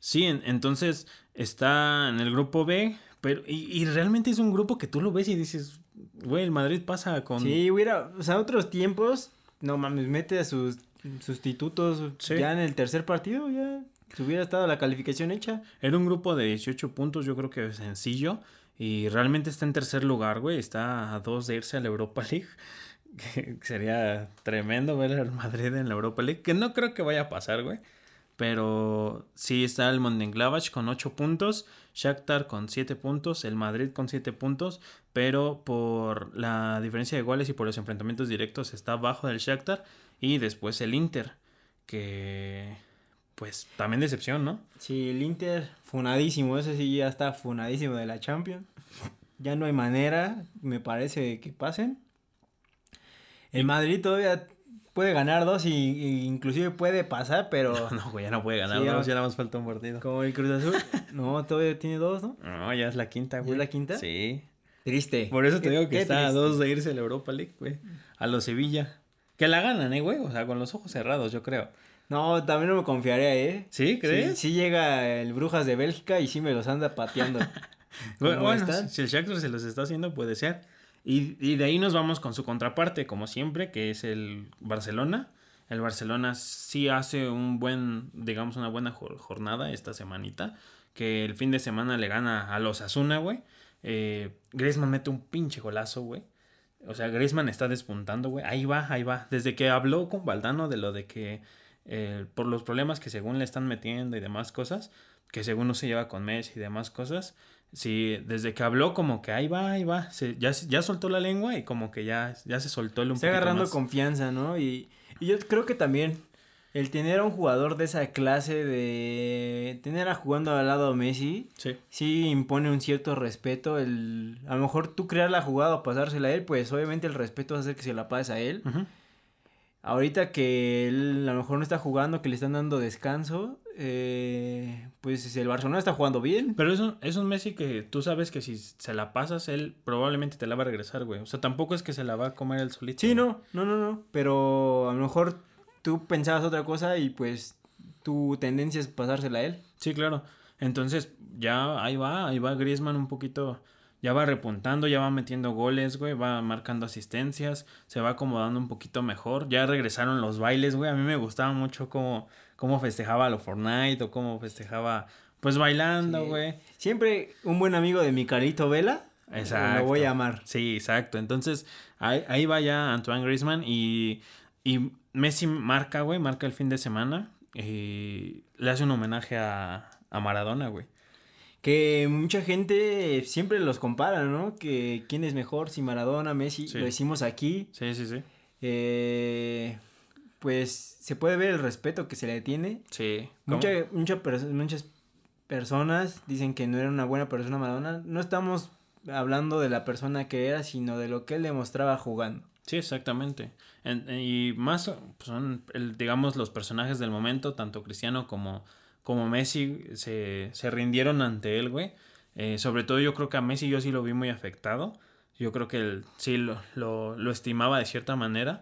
Sí, en- entonces está en el grupo B, pero y, y realmente es un grupo que tú lo ves y dices, güey, el Madrid pasa con... Sí, hubiera, o sea, otros tiempos, no mames, mete a sus sustitutos Sí. ya en el tercer partido, ya se hubiera estado la calificación hecha. Era un grupo de 18 puntos, yo creo que sencillo, y realmente está en tercer lugar, güey, está a dos de irse a la Europa League, que sería tremendo ver al Madrid en la Europa League, que no creo que vaya a pasar, güey, Pero sí está el Mönchengladbach con 8 puntos, Shakhtar con 7 puntos, el Madrid con 7 puntos, pero por la diferencia de goles y por los enfrentamientos directos está abajo del Shakhtar y después el Inter, que pues también decepción, ¿no? Sí, el Inter funadísimo, ese sí ya está funadísimo de la Champions. Ya no hay manera, me parece, que pasen. El Madrid todavía puede ganar dos y, y inclusive puede pasar, pero No, güey, ya no puede ganar Sí, dos, ya- ya nada más falta un partido. como el Cruz Azul, no, todavía tiene dos, ¿no? No, ya es la quinta, ¿Ya güey. es la quinta? Sí. Triste. Por eso te digo que está a dos de irse a la Europa League, güey. A los Sevilla. Que la ganan, eh, güey. O sea, con los ojos cerrados, yo creo. No, también no me confiaría, ¿eh? ¿Sí? ¿Crees? Sí, sí llega el Brujas de Bélgica y sí me los anda pateando. Bueno, si el Shakhtar se los está haciendo, puede ser. Y, y de ahí nos vamos con su contraparte, como siempre, que es el Barcelona. El Barcelona sí hace un buen, digamos, una buena jor- jornada esta semanita. Que el fin de semana le gana a los Asuna, güey. Eh, Griezmann mete un pinche golazo, güey. O sea, Griezmann está despuntando, güey. Ahí va, ahí va. Desde que habló con Valdano de lo de que eh, por los problemas que según le están metiendo y demás cosas, que según no se lleva con Messi y demás cosas, sí, desde que habló como que ahí va, ahí va, se, ya, ya soltó la lengua y como que ya, ya se soltó el un Está agarrando más. confianza, ¿no? Y, y yo creo que también el tener a un jugador de esa clase, de tener a jugando al lado a Messi, Sí, sí impone un cierto respeto. El, a lo mejor tú crear la jugada o pasársela a él, pues obviamente el respeto va a hacer que se la pases a él. Ahorita que él a lo mejor no está jugando, que le están dando descanso, eh, pues el Barcelona está jugando bien. Pero es un, es un Messi que tú sabes que si se la pasas, él probablemente te la va a regresar, güey. O sea, tampoco es que se la va a comer el solito. Sí, no, no, no, no. Pero a lo mejor tú pensabas otra cosa y pues tu tendencia es pasársela a él. Sí, claro. Entonces, ya ahí va, ahí va Griezmann un poquito, ya va repuntando, ya va metiendo goles, güey, va marcando asistencias, se va acomodando un poquito mejor. Ya regresaron los bailes, güey. A mí me gustaba mucho cómo, cómo festejaba lo Fortnite o cómo festejaba, pues bailando, Sí. güey. Siempre un buen amigo de mi Carlito Vela. Exacto. Lo voy a amar. Sí, exacto. Entonces, ahí, ahí va ya Antoine Griezmann y, y Messi marca, güey, marca el fin de semana y le hace un homenaje a, a Maradona, güey. Que mucha gente siempre los compara, ¿no? Que quién es mejor, si Maradona, Messi. Sí. Lo decimos aquí. Sí, sí, sí. Eh, pues se puede ver el respeto que se le tiene. Sí. Mucha, mucha perso- muchas personas dicen que no era una buena persona Maradona. No estamos hablando de la persona que era, sino de lo que él demostraba jugando. Sí, exactamente. En- y más son, el- digamos, los personajes del momento, tanto Cristiano como, como Messi, se, se rindieron ante él, güey. Eh, sobre todo yo creo que a Messi yo sí lo vi muy afectado. Yo creo que él sí lo, lo, lo estimaba de cierta manera.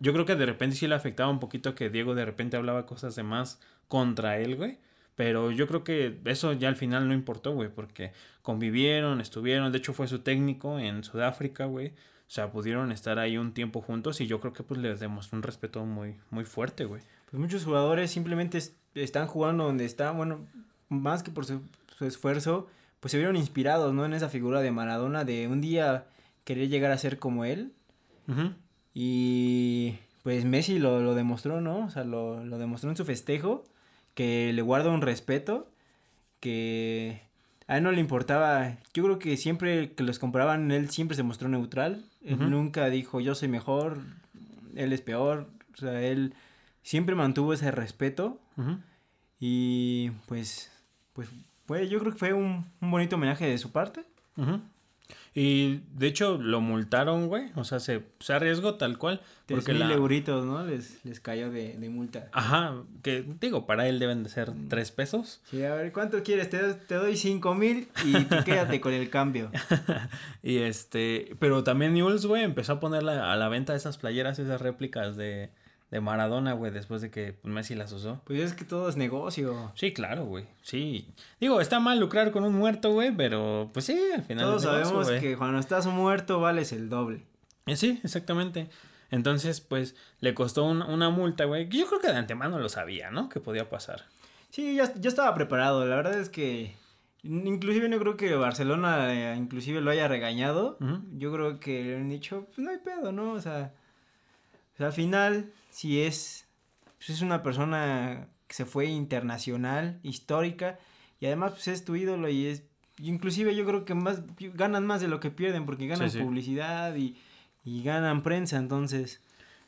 Yo creo que de repente sí le afectaba un poquito que Diego de repente hablaba cosas de más contra él, güey. Pero yo creo que eso ya al final no importó, güey, porque convivieron, estuvieron, de hecho fue su técnico en Sudáfrica, güey. O sea, pudieron estar ahí un tiempo juntos y yo creo que pues les demostró un respeto muy, muy fuerte, güey. Pues muchos jugadores simplemente es- están jugando donde están, bueno, más que por su, su esfuerzo, pues se vieron inspirados, ¿no? En esa figura de Maradona, de un día querer llegar a ser como él. Y pues Messi lo, lo demostró, ¿no? O sea, lo, lo demostró en su festejo, que le guarda un respeto, que a él no le importaba, yo creo que siempre que los comparaban, él siempre se mostró neutral, nunca dijo yo soy mejor, él es peor, o sea, él siempre mantuvo ese respeto y pues, pues fue, yo creo que fue un, un bonito homenaje de su parte. Y de hecho lo multaron, güey. O sea, se, se arriesgó tal cual. Porque mil la... euritos, ¿no? Les, les cayó de, de multa. Ajá, que digo, para él deben de ser tres pesos. Sí, a ver, ¿cuánto quieres? Te, doy- te doy cinco mil y tú quédate con el cambio. Y este, pero también Newell's, güey, empezó a poner la- a la venta esas playeras, esas réplicas de, de Maradona, güey, después de que pues, Messi las usó. Pues es que todo es negocio. Sí, claro, güey. Sí. Digo, está mal lucrar con un muerto, güey, pero pues sí, al final. Todos es negocio, sabemos que cuando estás muerto vales el doble. Eh, Sí, exactamente. Entonces, pues, le costó un- una multa, güey. que Yo creo que de antemano lo sabía, ¿no? Que podía pasar. Sí, ya, ya estaba preparado. La verdad es que inclusive no creo que Barcelona eh, inclusive lo haya regañado. Yo creo que le han dicho, pues no hay pedo, ¿no? O sea, o sea, al final, si es, pues, es una persona que se fue internacional, histórica, y además pues es tu ídolo y es, inclusive yo creo que más, ganan más de lo que pierden porque ganan Sí, sí. publicidad y, y ganan prensa, entonces...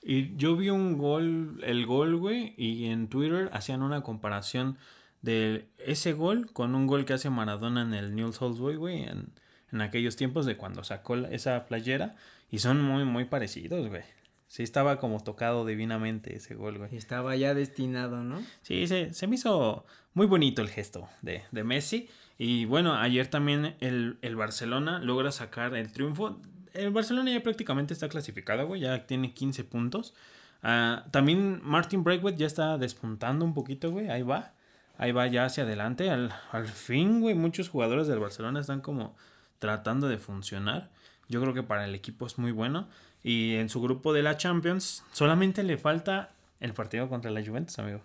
Y yo vi un gol, el gol, güey, y en Twitter hacían una comparación de ese gol con un gol que hace Maradona en el Newell's Old güey, en, en aquellos tiempos de cuando sacó esa playera. Y son muy, muy parecidos, güey. Sí, estaba como tocado divinamente ese gol, güey. Estaba ya destinado, ¿no? Sí, se, se me hizo muy bonito el gesto de, de Messi. Y bueno, ayer también el, el Barcelona logra sacar el triunfo. El Barcelona ya prácticamente está clasificado, güey. Ya tiene 15 puntos. Ah, también Martin Braithwaite ya está despuntando un poquito, güey. Ahí va. Ahí va ya hacia adelante. Al, al fin, güey, muchos jugadores del Barcelona están como tratando de funcionar. Yo creo que para el equipo es muy bueno. Y en su grupo de la Champions solamente le falta el partido contra la Juventus, amigo.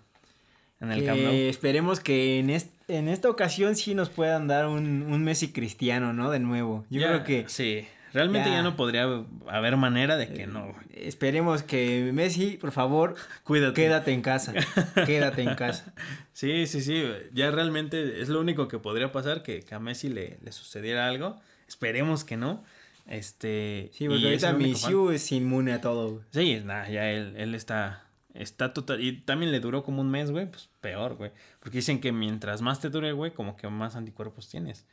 En el Camp Nou. esperemos que en, est- en esta ocasión sí nos puedan dar un, un Messi cristiano, ¿no? De nuevo. Yo Ya, creo que Sí, realmente ya. ya. no podría haber manera de que no, güey. esperemos que Messi, por favor, Cuídate. quédate en casa. quédate en casa. Sí, sí, sí. Ya realmente es lo único que podría pasar, que, que a Messi le, le sucediera algo. Esperemos que no. Este. Sí, porque ahorita. Misiu es inmune a todo. güey. Sí, nada, ya él, él está. Está total. Y también le duró como un mes, güey. Pues peor, güey. Porque dicen que mientras más te dure, güey, como que más anticuerpos tienes.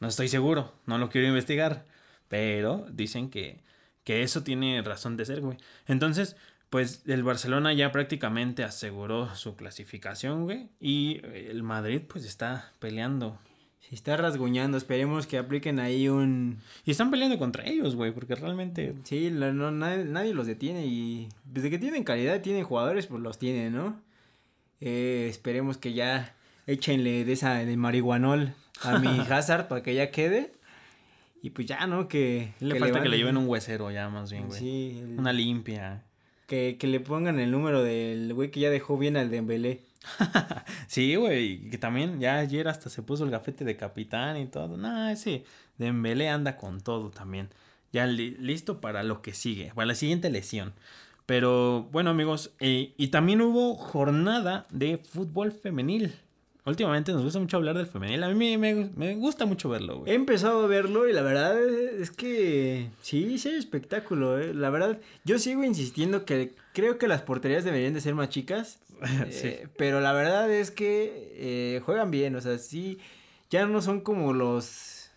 No estoy seguro. No lo quiero investigar. Pero dicen que, que eso tiene razón de ser, güey. Entonces, pues el Barcelona ya prácticamente aseguró su clasificación, güey. Y el Madrid, pues está peleando. Se está rasguñando. Esperemos que apliquen ahí un. Y están peleando contra ellos, güey. Porque realmente. Sí, no, nadie, nadie los detiene. Y desde que tienen calidad, tienen jugadores, pues los tienen, ¿no? Eh, esperemos que ya échenle de esa de marihuanol a mi Hazard para que ya quede. Y pues ya, ¿no? Que. Le que falta que le lleven un huesero ya, más bien, güey. Sí, el- Una limpia. Que, que le pongan el número del güey que ya dejó bien al Dembélé. Sí, güey, que también ya ayer hasta se puso el gafete de capitán y todo. Nah, sí, Dembélé anda con todo también. Ya li- listo para lo que sigue, para la siguiente lesión. Pero bueno, amigos, eh, y también hubo jornada de fútbol femenil. Últimamente nos gusta mucho hablar del femenil. A mí me, me- gusta mucho verlo, He güey. empezado a verlo y la verdad es, es que sí, sí hay espectáculo, ¿eh? La verdad, yo sigo insistiendo que creo que las porterías deberían de ser más chicas. Sí. eh, pero la verdad es que eh, juegan bien, o sea, sí, ya no son como los,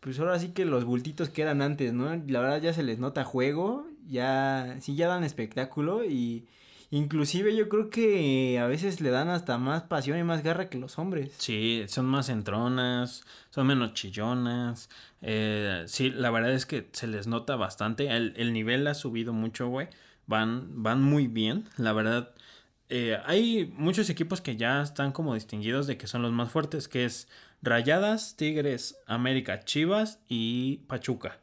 pues ahora sí que los bultitos que eran antes, ¿no? La verdad ya se les nota juego, ya, sí, ya dan espectáculo y inclusive yo creo que a veces le dan hasta más pasión y más garra que los hombres. Sí, son más entronas, son menos chillonas. eh, sí, la verdad es que se les nota bastante. El, el nivel ha subido mucho, güey. Van, van muy bien, la verdad. eh, hay muchos equipos que ya están como distinguidos de que son los más fuertes, que es Rayadas, Tigres, América, Chivas y Pachuca,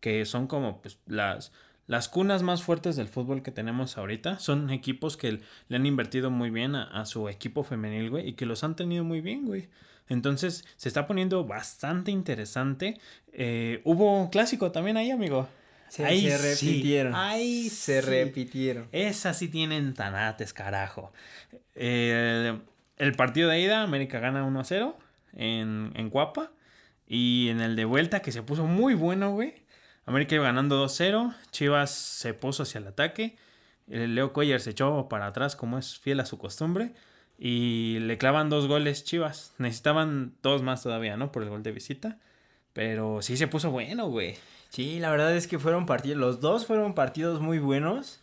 que son como pues las, las cunas más fuertes del fútbol que tenemos ahorita. Son equipos que le han invertido muy bien a, a su equipo femenil, güey, y que los han tenido muy bien, güey. Entonces se está poniendo bastante interesante. Eh, hubo clásico también ahí, amigo. Ahí se sí, repitieron. ahí se sí. repitieron. Esas sí tienen tanates, carajo. Eh, el partido de ida, América gana 1 a 0 en, en Guapa. Y en el de vuelta, que se puso muy bueno, güey. América iba ganando 2-0. Chivas se puso hacia el ataque. El Leo Cuellar se echó para atrás, como es fiel a su costumbre. Y le clavan dos goles Chivas. Necesitaban dos más todavía, ¿no? Por el gol de visita. Pero sí se puso bueno, güey. Sí, la verdad es que fueron partidos, los dos fueron partidos muy buenos.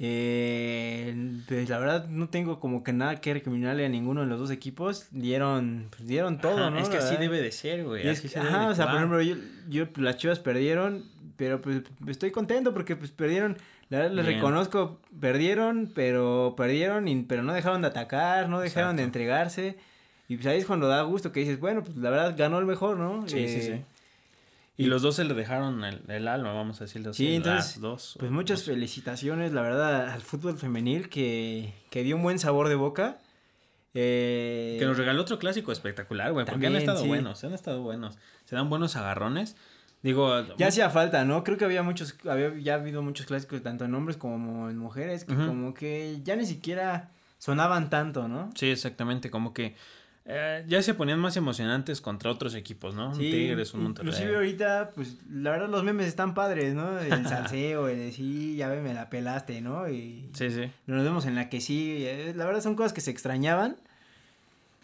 Eh, pues la verdad no tengo como que nada que recriminarle a ninguno de los dos equipos. Dieron, pues, dieron todo, Ajá, ¿no? Es que así debe de ser, güey. Es así se ajá, o sea, por ejemplo, yo, yo, las chivas perdieron, pero pues estoy contento porque pues perdieron, la verdad les Bien. reconozco, perdieron, pero perdieron, y, pero no dejaron de atacar, no dejaron de entregarse. Y pues ahí es cuando da gusto que dices, bueno, pues la verdad ganó el mejor, ¿no? Sí, sí, Eh, sí. Y los dos se le dejaron el, el alma, vamos a decirlo así. Sí, entonces, las dos. Pues muchas dos. felicitaciones, la verdad, al fútbol femenil que, que dio un buen sabor de boca. Eh, Que nos regaló otro clásico espectacular, güey. Porque han estado sí. buenos, han estado buenos. Se dan buenos agarrones. Digo, Ya hacía falta, ¿no? Creo que había muchos, había ya habido muchos clásicos, tanto en hombres como en mujeres, que como que ya ni siquiera sonaban tanto, ¿no? Sí, exactamente, como que eh, ya se ponían más emocionantes contra otros equipos, ¿no? Sí, un Tigres, un Monterrey. Inclusive ahorita, pues, la verdad los memes están padres, ¿no? El salseo, el sí, ya ve, me la pelaste, ¿no? Y Sí, sí. nos vemos en la que sí, eh, la verdad son cosas que se extrañaban.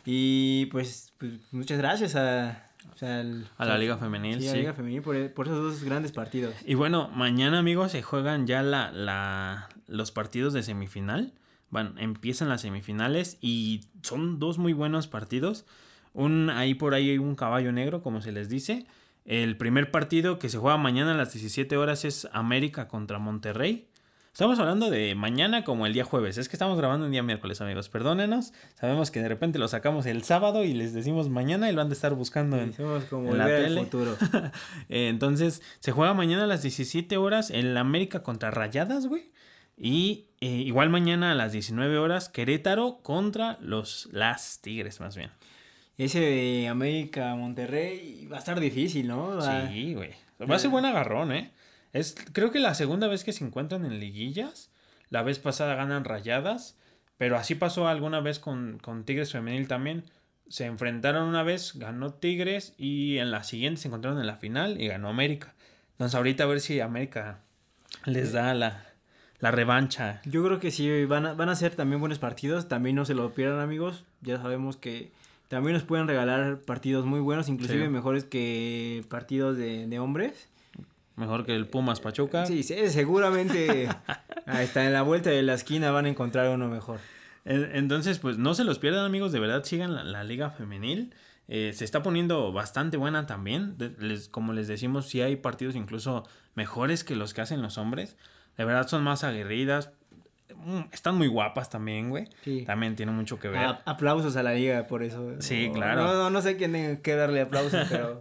Y pues, pues muchas gracias a, o sea, al- A la Liga Femenil, sí, a la Liga Femenil por, por esos dos grandes partidos. Y bueno, mañana, amigos, se juegan ya la, la, los partidos de semifinal. Van, empiezan las semifinales y son dos muy buenos partidos. Un, ahí por ahí hay un caballo negro, como se les dice. El primer partido que se juega mañana a las 17 horas es América contra Monterrey. Estamos hablando de mañana como el día jueves. Es que estamos grabando un día miércoles, amigos. Perdónenos. Sabemos que de repente lo sacamos el sábado y les decimos mañana y lo han de estar buscando en, como en la tele. futuro. Entonces, se juega mañana a las 17 horas en la América contra Rayadas, güey. Y eh, igual mañana a las 19 horas, Querétaro contra los Las Tigres, más bien. Ese de América Monterrey va a estar difícil, ¿no? Va- Sí, güey. Va a ser buen agarrón, ¿eh? Es, creo que la segunda vez que se encuentran en liguillas. La vez pasada ganan Rayadas. Pero así pasó alguna vez con, con Tigres Femenil también. Se enfrentaron una vez, ganó Tigres. Y en la siguiente se encontraron en la final y ganó América. Entonces ahorita a ver si América les da la, la revancha. Yo creo que sí, van a, van a ser también buenos partidos. También no se lo pierdan, amigos. Ya sabemos que también nos pueden regalar partidos muy buenos, inclusive Sí. mejores que partidos de, de hombres. Mejor que el Pumas Pachuca. Sí, sí, seguramente hasta en la vuelta de la esquina van a encontrar uno mejor. En- Entonces, pues no se los pierdan, amigos. De verdad, sigan la, la liga femenil. Eh, se está poniendo bastante buena también. Les- como les decimos, sí hay partidos incluso mejores que los que hacen los hombres. De verdad, son más aguerridas. Mm, Están muy guapas también, güey. Sí. También tiene mucho que ver. A- aplausos a la liga por eso. Sí, No- claro. No, no, no sé quién que darle aplausos, pero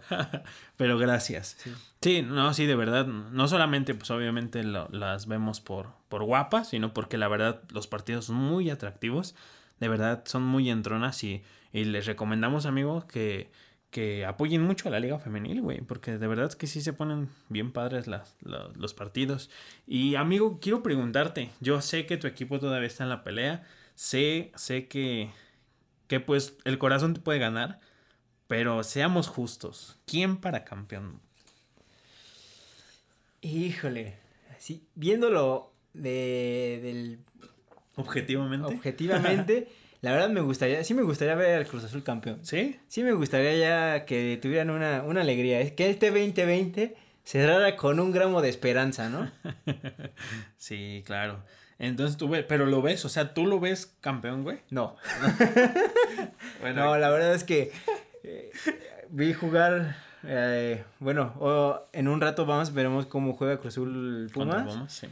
Pero gracias. Sí. no, sí, de verdad. No solamente, pues obviamente lo- las vemos por, por guapas, sino porque la verdad los partidos son muy atractivos. De verdad, son muy entronas y, y les recomendamos, amigos, que, que apoyen mucho a la liga femenil, güey. Porque de verdad que sí se ponen bien padres las, la- los partidos. Y amigo, quiero preguntarte. Yo sé que tu equipo todavía está en la pelea. Sé, sé que, que pues el corazón te puede ganar. Pero seamos justos. ¿Quién para campeón? híjole. Sí, viéndolo de, del Objetivamente. objetivamente, la verdad me gustaría, sí me gustaría ver al Cruz Azul campeón. ¿Sí? Sí me gustaría ya que tuvieran una, una alegría. Es que este 2020 cerrara con un gramo de esperanza, ¿no? Sí, claro. Entonces tú ves, pero lo ves, o sea, tú lo ves campeón, güey. No. Bueno, No, la verdad es que eh, vi jugar. eh, bueno, o en un rato vamos, veremos cómo juega Cruz Azul Pumas. Pumas, sí.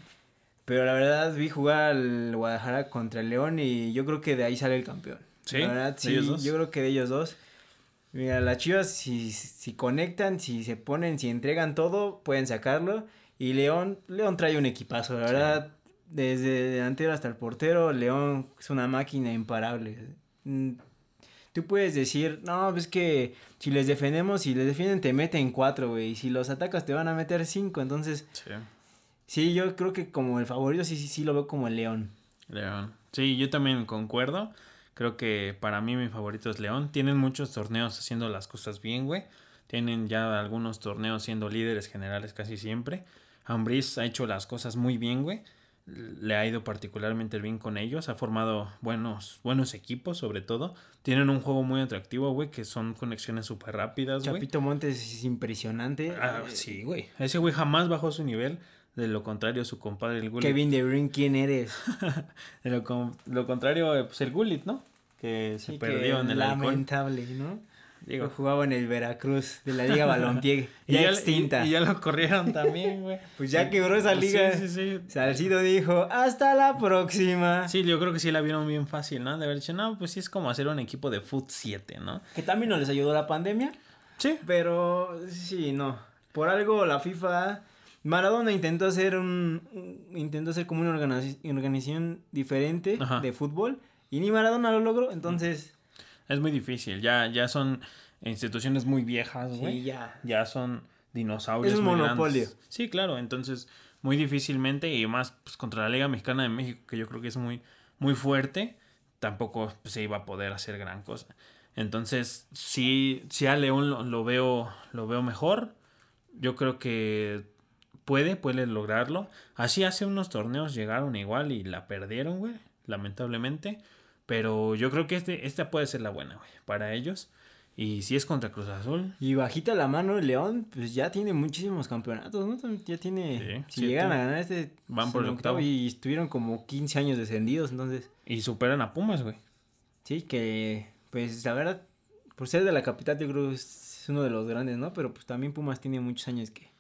Pero la verdad vi jugar al Guadalajara contra el León y yo creo que de ahí sale el campeón. ¿Sí? La verdad, ¿De sí, ellos dos? yo creo que de ellos dos. Mira, las chivas, si, si conectan, si se ponen, si entregan todo, pueden sacarlo. Y León, León trae un equipazo, la Sí. verdad, desde delantero hasta el portero, León es una máquina imparable. Mm, Tú puedes decir, no, es que si les defendemos, si les defienden te meten cuatro, güey, y si los atacas te van a meter cinco, entonces, Sí. Sí, yo creo que como el favorito, sí, sí, sí lo veo como el León. León. Sí, yo también concuerdo. Creo que para mí mi favorito es León. Tienen muchos torneos haciendo las cosas bien, güey. Tienen ya algunos torneos siendo líderes generales casi siempre. Ambriz ha hecho las cosas muy bien, güey. Le ha ido particularmente bien con ellos. Ha formado buenos, buenos equipos, sobre todo. Tienen un juego muy atractivo, güey, que son conexiones súper rápidas, güey. Chapito Montes es impresionante. Ah, Eh, sí, güey. Ese güey jamás bajó su nivel. De lo contrario, su compadre, el Gullit. Kevin De Bruyne, ¿quién eres? De lo, con- lo contrario, eh, pues el Gullit, ¿no? Que se Sí, perdió que en el alcohol. Lamentable, ¿no? Digo, Jugaba en el Veracruz de la Liga Balompié, y ya ya, extinta. Y, y ya lo corrieron también, güey. Pues ya quebró esa liga. Sí, sí, sí. Salcido dijo, hasta la próxima. Sí, yo creo que sí la vieron bien fácil, ¿no? De haber dicho, no, pues sí es como hacer un equipo de Foot 7, ¿no? Que también no les ayudó la pandemia, Sí. pero sí, no. Por algo la FIFA... Maradona intentó hacer un... intentó hacer como una organiz- organización diferente Ajá. de fútbol y ni Maradona lo logró, entonces... Es muy difícil. Ya, ya son instituciones muy viejas, güey. Sí, ya. ya son dinosaurios. Es un muy monopolio. grandes. Sí, claro. Entonces, muy difícilmente y más pues, contra la Liga Mexicana de México, que yo creo que es muy, muy fuerte. tampoco se iba a poder hacer gran cosa. Entonces, sí, sí a León lo, lo veo, lo veo mejor. Yo creo que puede, puede lograrlo. Así hace unos torneos llegaron igual y la perdieron, güey, lamentablemente. Pero yo creo que este, esta puede ser la buena, güey, para ellos. Y si es contra Cruz Azul, Y bajita la mano el León, pues ya tiene muchísimos campeonatos, ¿no? Ya tiene... Sí, si llegan a ganar este... Van por el octavo. Y estuvieron como 15 años descendidos, entonces... y superan a Pumas, güey. Sí, que... Pues la verdad, por ser de la capital, yo creo que es uno de los grandes, ¿no? Pero pues también Pumas tiene muchos años que...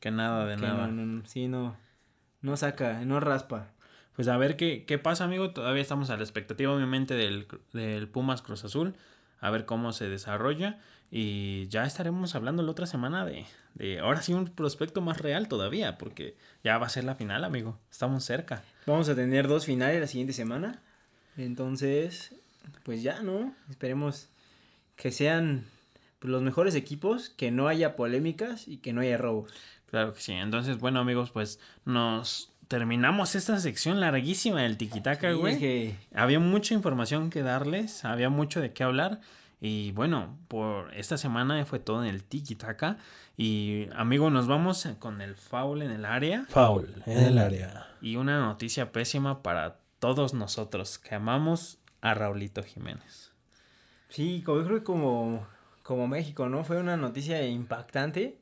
Que nada de que nada. no, no, no, sí, no... No saca, no raspa. Pues a ver qué, qué pasa, amigo. Todavía estamos a la expectativa, obviamente, del, del Pumas Cruz Azul. A ver cómo se desarrolla. Y ya estaremos hablando la otra semana de, de ahora sí un prospecto más real todavía. Porque ya va a ser la final, amigo. Estamos cerca. Vamos a tener dos finales la siguiente semana. Entonces, pues ya, ¿no? Esperemos que sean pues, los mejores equipos, que no haya polémicas y que no haya robos. Claro que sí. Entonces, bueno, amigos, pues nos terminamos esta sección larguísima del Tiquitaca, Sí, güey. es que Había mucha información que darles, había mucho de qué hablar. Y bueno, por esta semana fue todo en el tiki taka. Y amigo, nos vamos con el foul en el área. Foul en el área. Y una noticia pésima para todos nosotros que amamos a Raulito Jiménez. sí, como yo creo que como, como México, ¿no? Fue una noticia impactante.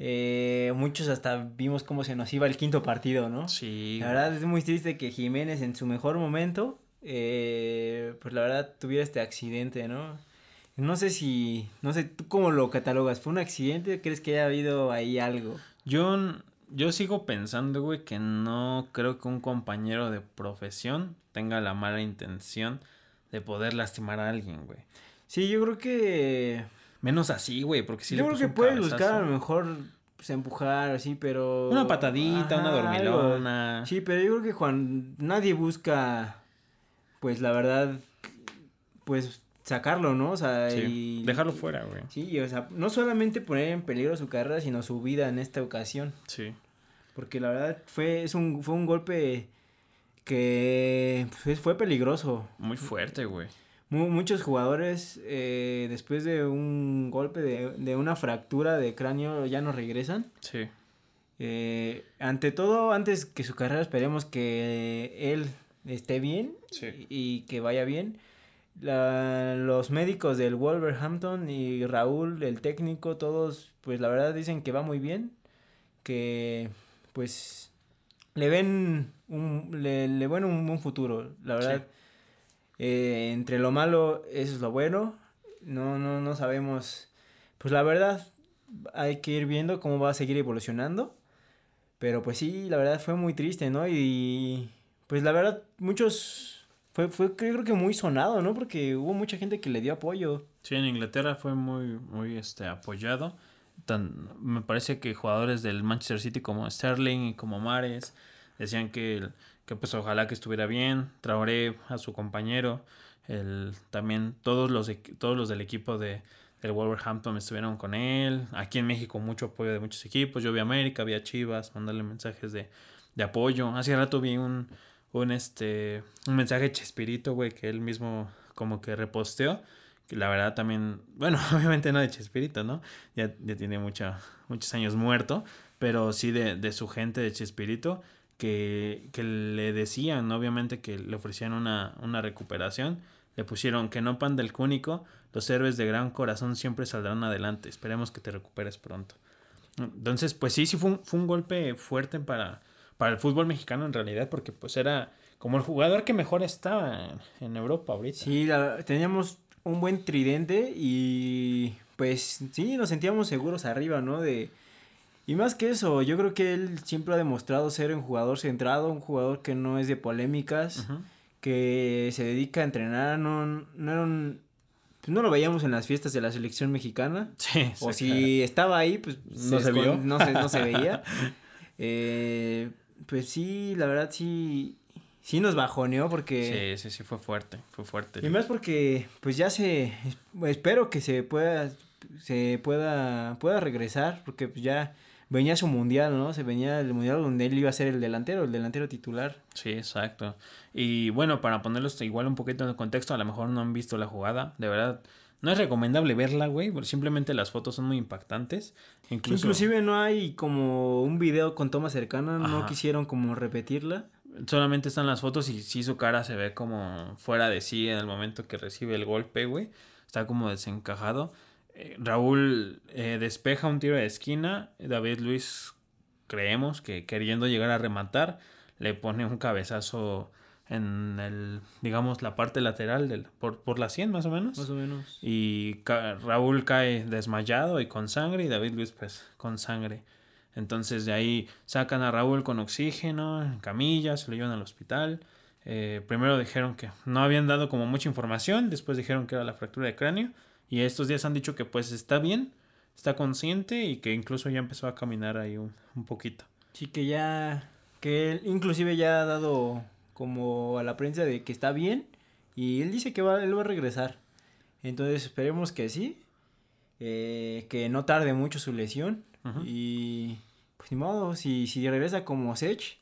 Eh, muchos hasta vimos cómo se nos iba el quinto partido, ¿no? Sí. La verdad es muy triste que Jiménez en su mejor momento, eh, pues la verdad tuviera este accidente, ¿no? No sé si, no sé, ¿tú cómo lo catalogas? ¿Fue un accidente? ¿Crees que haya habido ahí algo? Yo, yo sigo pensando, güey, que no creo que un compañero de profesión tenga la mala intención de poder lastimar a alguien, güey. Sí, yo creo que... Menos así, güey, porque si yo le creo puso que un puedes buscar a lo mejor pues, empujar así, pero... Una patadita, una algo. dormilona. Sí, pero yo creo que Juan, nadie busca, pues la verdad, pues sacarlo, ¿no? O sea, Sí, y... Dejarlo fuera, güey. Sí, o sea, no solamente poner en peligro su carrera, sino su vida en esta ocasión. Sí. Porque la verdad fue, es un, fue un golpe que pues, fue peligroso. Muy fuerte, güey. Mu- muchos jugadores eh, después de un golpe, de, de una fractura de cráneo, ya no regresan. Sí. Eh, ante todo, antes que su carrera, esperemos que él esté bien Sí. y que vaya bien. La- los médicos del Wolverhampton y Raúl, el técnico, todos, pues la verdad dicen que va muy bien, que pues le ven un, le, le ven un, un futuro, la verdad. Eh, entre lo malo, eso es lo bueno. No, no, no sabemos. Pues la verdad, hay que ir viendo cómo va a seguir evolucionando. Pero pues sí, la verdad fue muy triste, ¿no? Y pues la verdad, muchos. Fue, fue creo que muy sonado, ¿no? Porque hubo mucha gente que le dio apoyo. Sí, en Inglaterra fue muy, muy este, apoyado. Tan, me parece que jugadores del Manchester City como Sterling y como Mares decían que, que pues ojalá que estuviera bien. Traoré a su compañero. El, también todos los, todos los del equipo de, del Wolverhampton estuvieron con él. Aquí en México mucho apoyo de muchos equipos. Yo vi a América, vi a Chivas, mandarle mensajes de, de apoyo. Hace rato vi un, un, este, un mensaje Chespirito, güey, que él mismo como que reposteó. Que la verdad también, bueno, obviamente no de Chespirito, ¿no? Ya, ya tiene mucha, muchos años muerto, pero sí de, de su gente de Chespirito, que, que le decían, obviamente, que le ofrecían una, una recuperación. Le pusieron que no pan del cúnico, los héroes de gran corazón siempre saldrán adelante. Esperemos que te recuperes pronto. Entonces, pues sí, sí fue un, fue un golpe fuerte para, para el fútbol mexicano en realidad, porque pues era como el jugador que mejor estaba en, Europa ahorita. Sí, teníamos un buen tridente y pues sí, nos sentíamos seguros arriba, ¿no? De... Y más que eso, yo creo que él siempre ha demostrado ser un jugador centrado, un jugador que no es de polémicas, que se dedica a entrenar, no, no era un- pues no lo veíamos en las fiestas de la selección mexicana. Sí, O sí, si estaba ahí, pues No se escon- vio. No se, no se veía. Eh, pues sí, la verdad sí, sí nos bajoneó porque... Sí, sí, sí, fue fuerte, fue fuerte. Y más porque, pues ya se, espero que se pueda, se pueda, pueda regresar, porque pues ya venía su mundial, ¿no? Se venía el mundial donde él iba a ser el delantero, el delantero titular. Sí, exacto. Y bueno, para ponerlos igual un poquito en contexto, a lo mejor no han visto la jugada, de verdad. No es recomendable verla, güey, porque simplemente las fotos son muy impactantes. Incluso, Inclusive no hay como un video con toma cercana, no quisieron como repetirla. solamente están las fotos y sí su cara se ve como fuera de sí en el momento que recibe el golpe, güey. Está como desencajado. Raúl eh, despeja un tiro de esquina. David Luis, creemos que queriendo llegar a rematar, le pone un cabezazo en el, digamos, la parte lateral del, por, por la 100 más o menos. Más o menos. Y ca- Raúl cae desmayado y con sangre y David Luis pues con sangre. Entonces de ahí sacan a Raúl con oxígeno, en camilla, se lo llevan al hospital. Eh, primero dijeron que no habían dado como mucha información, después dijeron que era la fractura de cráneo y estos días han dicho que pues está bien, está consciente y que incluso ya empezó a caminar ahí un, un poquito. Sí, que ya, que él inclusive ya ha dado como a la prensa de que está bien y él dice que va, él va a regresar. Entonces esperemos que sí, eh, que no tarde mucho su lesión y pues ni modo, si, si regresa como Sech,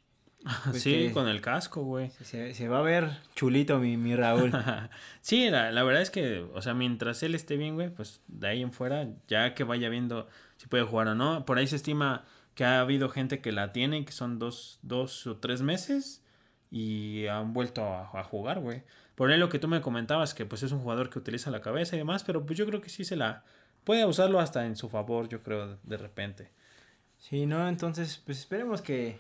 Pues sí, que- con el casco, güey. se, se va a ver chulito mi, mi Raúl. sí, la, la verdad es que, o sea, mientras él esté bien, güey, pues de ahí en fuera, ya que vaya viendo si puede jugar o no. Por ahí se estima que ha habido gente que la tiene, que son dos, dos o tres meses y han vuelto a, a jugar, güey. Por ahí lo que tú me comentabas, que pues es un jugador que utiliza la cabeza y demás, pero pues yo creo que sí se la... Puede usarlo hasta en su favor, yo creo, de repente. Sí, no, entonces pues esperemos que,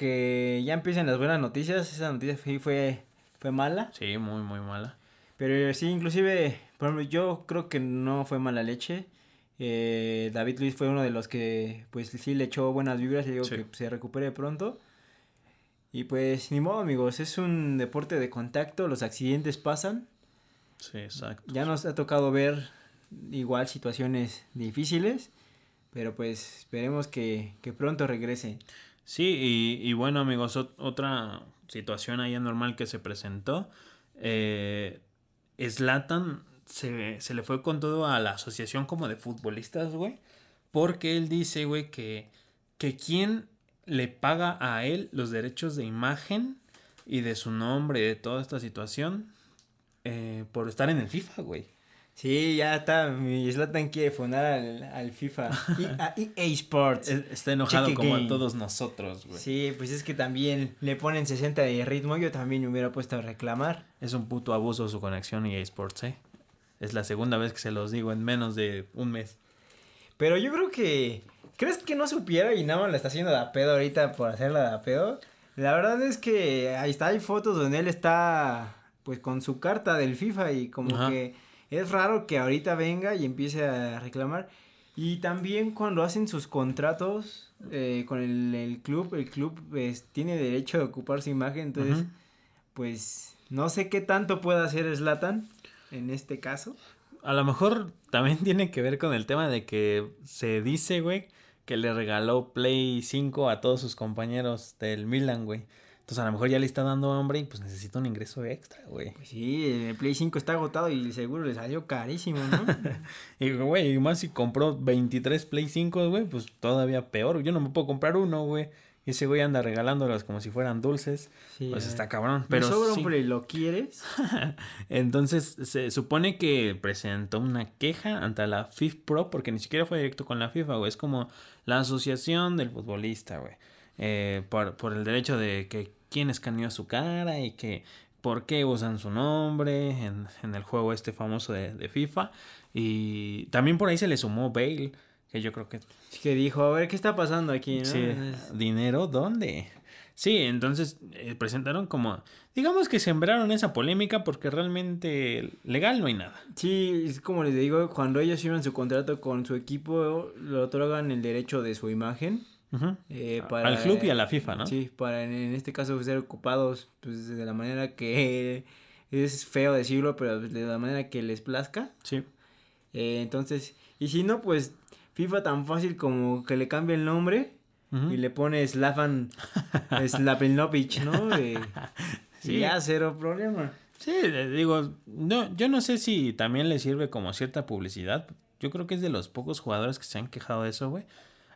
que ya empiecen las buenas noticias. Esa noticia fue, fue, fue mala. Sí, muy, muy mala. Pero sí, inclusive, por ejemplo, yo creo que no fue mala leche. Eh, David Luis fue uno de los que, pues sí, le echó buenas vibras y digo Sí. que se recupere pronto. Y pues, ni modo, amigos, es un deporte de contacto, los accidentes pasan. Sí, exacto. Ya nos ha tocado ver igual situaciones difíciles, pero pues esperemos que, que pronto regrese. Sí, y, y bueno amigos, ot- otra situación ahí anormal que se presentó. Eh, se, se le fue con todo a la asociación como de futbolistas, güey. Porque él dice, güey, que, que quién le paga a él los derechos de imagen y de su nombre y de toda esta situación eh, por estar en el FIFA, güey. Sí, ya está, mi Zlatan quiere fundar al, al FIFA, y, a EA Sports. Es- Está enojado Cheque como a todos nosotros, güey. Sí, pues es que también le ponen 60 de ritmo, yo también me hubiera puesto a reclamar. Es un puto abuso su conexión y eSports, ¿eh? Es la segunda vez que se los digo en menos de un mes. Pero yo creo que, ¿crees que no supiera y nada más la está haciendo de a pedo ahorita por hacerla de a pedo? La verdad es que ahí está, hay fotos donde él está pues con su carta del FIFA y como Ajá. que es raro que ahorita venga y empiece a reclamar. Y también cuando hacen sus contratos eh, con el, el club, el club pues, tiene derecho de ocupar su imagen, entonces pues no sé qué tanto puede hacer Slatan en este caso. A lo mejor también tiene que ver con el tema de que se dice, güey, que le regaló Play 5 a todos sus compañeros del Milan, güey. Entonces a lo mejor ya le está dando hambre y pues necesita un ingreso extra, güey. Pues sí, el Play 5 está agotado y seguro le salió carísimo, ¿no? Y güey, y más si compró 23 Play 5, güey, pues todavía peor. Yo no me puedo comprar uno, güey. Y ese güey anda regalándolos como si fueran dulces. Sí, Pues eh, está cabrón. me Pero sobra sí. un Play, ¿lo quieres? Entonces se supone que presentó una queja ante la FIFA Pro porque ni siquiera fue directo con la FIFA, güey. Es como la asociación del futbolista, güey. Eh, por, por el derecho de que quién escaneó su cara y que por qué usan su nombre en, en el juego este famoso de, de FIFA. Y también por ahí se le sumó Bale, que yo creo que que dijo, a ver, ¿qué está pasando aquí, no? Sí, dinero, ¿dónde? Sí, entonces eh, presentaron como, digamos que sembraron esa polémica porque realmente legal no hay nada. Sí, es como les digo, cuando ellos firman su contrato con su equipo, le otorgan el derecho de su imagen. Eh, para, Al club y a la FIFA, ¿no? Sí, para en, en este caso ser ocupados pues, de la manera que es feo decirlo, pero de la manera que les plazca. Sí. Eh, entonces, y si no, pues FIFA tan fácil como que le cambie el nombre y le pone Slavan Slapenovic, ¿no? Eh, Sí. Y ya, cero problema. Sí, digo, no, yo no sé si también le sirve como cierta publicidad. Yo creo que es de los pocos jugadores que se han quejado de eso, güey.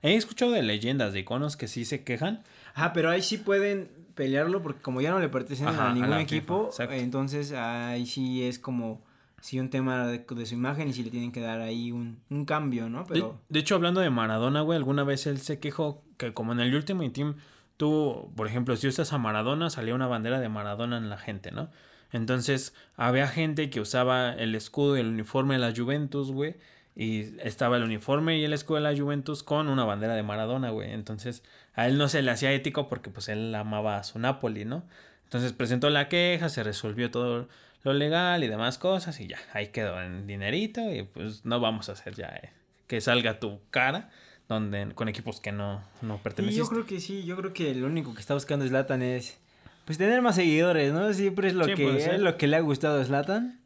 He escuchado de leyendas, de iconos que sí se quejan. Ajá, pero ahí sí pueden pelearlo porque como ya no le pertenecen Ajá, a ningún equipo, FIFA, entonces ahí sí es como sí un tema de, de su imagen y sí le tienen que dar ahí un, un cambio, ¿no? De, Pero de hecho, hablando de Maradona, güey, alguna vez él se quejó que como en el Ultimate Team, tú, por ejemplo, si usas a Maradona, salía una bandera de Maradona en la gente, ¿no? Entonces, había gente que usaba el escudo y el uniforme de la Juventus, güey, y estaba el uniforme y el escudo de la Juventus con una bandera de Maradona, güey. Entonces, a él no se le hacía ético porque pues él amaba a su Napoli, ¿no? Entonces presentó la queja, se resolvió todo lo legal y demás cosas y ya, ahí quedó en dinerito y pues no vamos a hacer ya eh, que salga tu cara donde con equipos que no, no pertenecen. yo creo que sí, yo creo que lo único que está buscando Zlatan es pues tener más seguidores, ¿no? Siempre es lo Sí, que es lo que le ha gustado a Zlatan.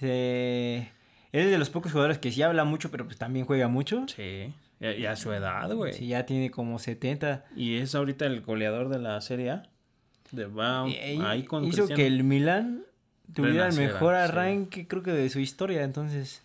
Eh, es de los pocos jugadores que sí habla mucho, pero pues también juega mucho. Sí, y a, su edad, güey. Sí, ya tiene como 70. Y es ahorita el goleador de la Serie A. De va Y- y- ahí con hizo Cristiano. que el Milan tuviera el mejor sí. arranque, creo que de su historia. Entonces,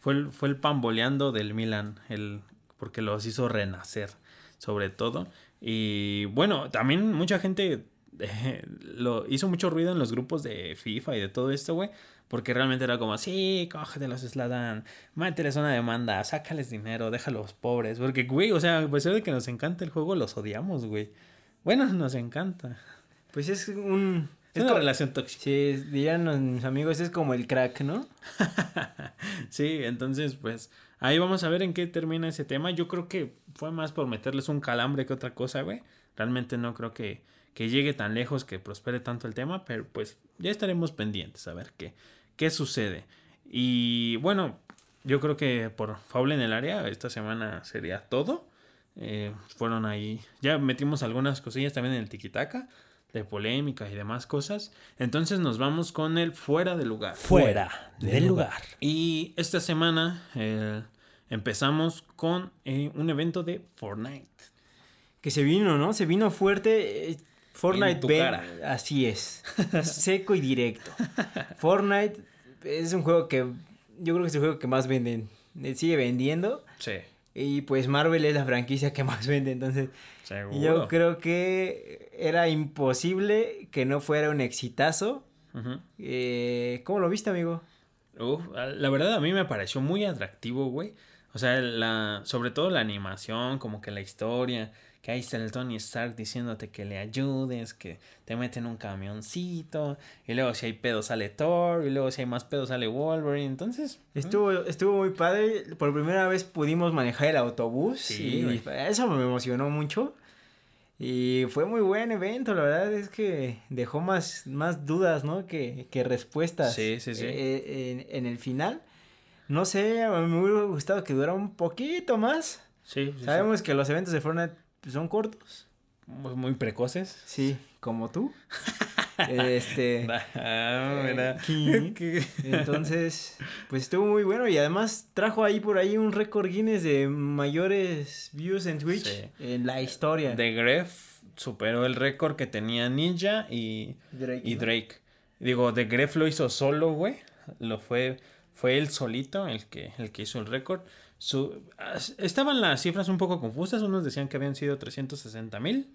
Fue el, fue el pamboleando del Milan, el, porque los hizo renacer, sobre todo. Y bueno, también mucha gente eh, lo hizo mucho ruido en los grupos de FIFA y de todo esto, güey. Porque realmente era como, sí, cógetelos, Sladan, mételes una demanda, sácales dinero, déjalos pobres. Porque, güey, o sea, a pesar de que nos encanta el juego, los odiamos, güey. Bueno, nos encanta. pues es un... Es una como- relación tóxica. Sí, dirían mis amigos, es como el crack, ¿no? Sí, entonces pues ahí vamos a ver en qué termina ese tema. Yo creo que fue más por meterles un calambre que otra cosa, güey. Realmente no creo que, que llegue tan lejos, que prospere tanto el tema, pero pues ya estaremos pendientes a ver qué, qué sucede. Y bueno, yo creo que por Faula en el área esta semana sería todo. Eh, fueron ahí, ya metimos algunas cosillas también en el tiquitaca de polémica y demás cosas. Entonces nos vamos con el fuera de lugar. Fuera del lugar. Y esta semana eh, empezamos con eh, un evento de Fortnite. Que se vino, ¿no? Se vino fuerte. Fortnite En tu ven- cara. Así es. Seco y directo. Fortnite es un juego que yo creo que es el juego que más venden. eh, Sigue vendiendo. Sí, Y pues Marvel es la franquicia que más vende. Entonces, seguro. yo creo que era imposible que no fuera un exitazo. Eh, ¿Cómo lo viste, amigo? Uf, la verdad a mí me pareció muy atractivo, güey. O sea, la, sobre todo la animación, como que la historia, que ahí está el Tony Stark diciéndote que le ayudes, que te meten un camioncito, y luego si hay pedo sale Thor, y luego si hay más pedo sale Wolverine, entonces... Estuvo, estuvo muy padre. Por primera vez pudimos manejar el autobús. Sí, y eso me emocionó mucho. Y fue muy buen evento, la verdad es que dejó más, más dudas, ¿no? Que, que respuestas. Sí, sí, sí. eh, en, en el final. No sé, me hubiera gustado que durara un poquito más. Sí, sí, sí. Sabemos que los eventos de Fortnite son cortos. Muy, muy precoces. Sí, como tú. este. Ah. Que- Entonces, pues estuvo muy bueno y además trajo ahí por ahí un récord Guinness de mayores views en Twitch Sí. en la historia. De Gref superó el récord que tenía Ninja y, Drake, y ¿no? Drake. Digo, de Gref lo hizo solo, güey. Lo fue, fue él solito el que, el que hizo el récord. Su, estaban las cifras un poco confusas. Unos decían que habían sido 360 mil.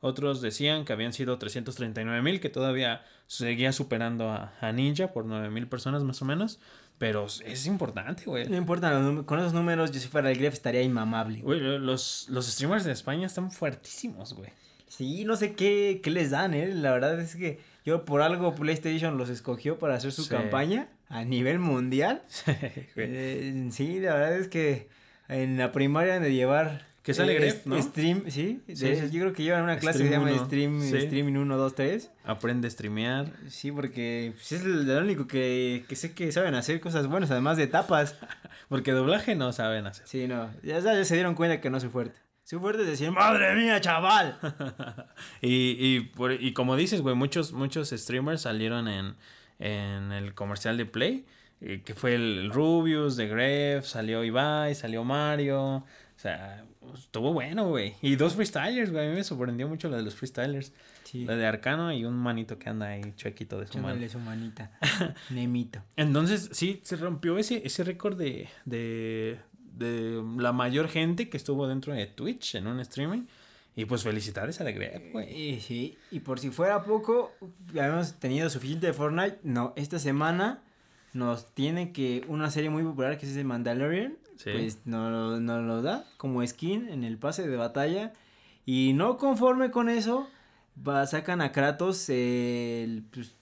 Otros decían que habían sido 339 mil, que todavía seguía superando a, a Ninja por 9 mil personas más o menos. Pero es importante, güey. No importa, con esos números yo si fuera el Gref estaría inmamable. Güey, los, los streamers de España están fuertísimos, güey. Sí, no sé qué, qué les dan, ¿eh? La verdad es que yo por algo PlayStation los escogió para hacer su Sí. campaña a nivel mundial. Eh, sí, la verdad es que en la primaria de llevar... Que sale eh, Gref, ¿no? Stream, sí. de Sí. eso, yo creo que llevan una clase Stream que se llama uno, Stream, sí. Streaming 1, 2, 3. Aprende a streamear. Sí, porque pues, es lo único que, que sé que saben hacer cosas buenas, además de tapas. Porque doblaje no saben hacer. Sí, no, ya, ya se dieron cuenta que no soy fuerte. Su fuerte es decir, madre mía, chaval. y, y, por- y como dices, güey, muchos, muchos streamers salieron en, en el comercial de Play. eh, que fue el Rubius, de Gref, salió Ibai, salió Mario. O sea, estuvo bueno, güey. Y dos freestylers, güey. A mí me sorprendió mucho lo de los freestylers. Sí, La de Arcano y un manito que anda ahí chuequito de su mano. su manita. Nemito. Entonces, sí, se rompió ese, ese récord de, de, de la mayor gente que estuvo dentro de Twitch en un streaming. Y pues felicidades a The Gref, güey. Y, sí, y por si fuera poco, ya hemos tenido suficiente de Fortnite. No, esta semana nos tiene que una serie muy popular que es The Mandalorian. Sí. Pues nos no lo da como skin en el pase de batalla. Y no conforme con eso, va, sacan a Kratos el... pues,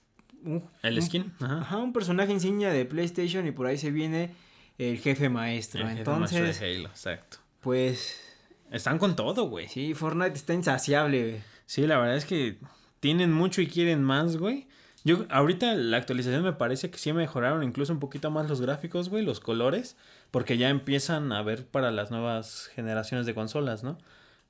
un, El skin. Ajá. Ajá, un personaje insignia de PlayStation y por ahí se viene el jefe maestro. El jefe maestro Entonces, de Halo, exacto. pues Están con todo, güey. sí, Fortnite está insaciable. güey. Sí, la verdad es que tienen mucho y quieren más, güey. Yo, ahorita la actualización me parece que sí mejoraron incluso un poquito más los gráficos, güey, los colores, porque ya empiezan a ver para las nuevas generaciones de consolas, ¿no?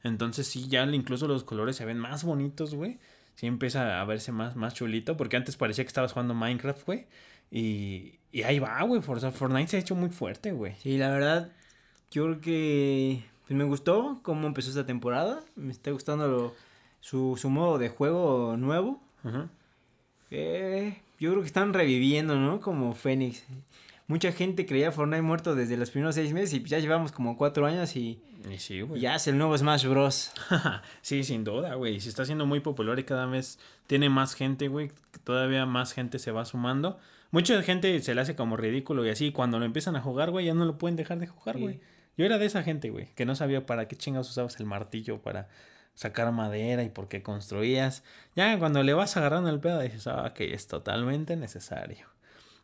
Entonces sí, ya incluso los colores se ven más bonitos, güey. Sí empieza a verse más, más chulito, porque antes parecía que estabas jugando Minecraft, güey. Y, y ahí va, güey. Fortnite se ha hecho muy fuerte, güey. Sí, la verdad, yo creo que pues, me gustó cómo empezó esta temporada. Me está gustando lo- su, su modo de juego nuevo. Eh, yo creo que están reviviendo, ¿no? Como Fénix. Mucha gente creía Fortnite muerto desde los primeros seis meses y ya llevamos como cuatro años y Y sí, güey. ya es el nuevo Smash Bros. sí, sin duda, güey. Se está haciendo muy popular y cada vez tiene más gente, güey. Todavía más gente se va sumando. Mucha gente se le hace como ridículo y así. Cuando lo empiezan a jugar, güey, ya no lo pueden dejar de jugar, Sí. Yo era de esa gente, güey, que no sabía para qué chingados usabas el martillo para sacar madera y por qué construías. Ya cuando le vas agarrando el pedo dices, ah, que es totalmente necesario.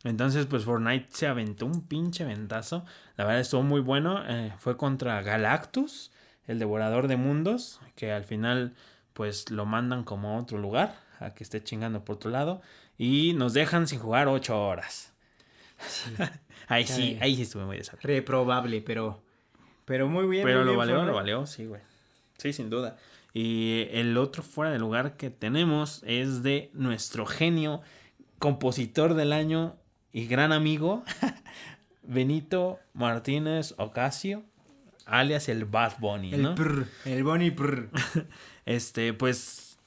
Entonces, pues Fortnite se aventó un pinche ventazo. La verdad estuvo muy bueno. Eh, fue contra Galactus, el devorador de mundos, que al final, pues lo mandan como a otro lugar, a que esté chingando por otro lado. Y nos dejan sin jugar ocho horas. ahí sí, ahí sí estuve muy desafiado. Reprobable, pero, pero muy bien. Pero muy lo bien, valió, lo valió, sí, güey. Sí, sin duda. Y el otro fuera de lugar que tenemos es de nuestro genio, compositor del año y gran amigo, Benito Martínez Ocasio, alias el Bad Bunny, El ¿no? prr, el Bonnie prr. Este, pues.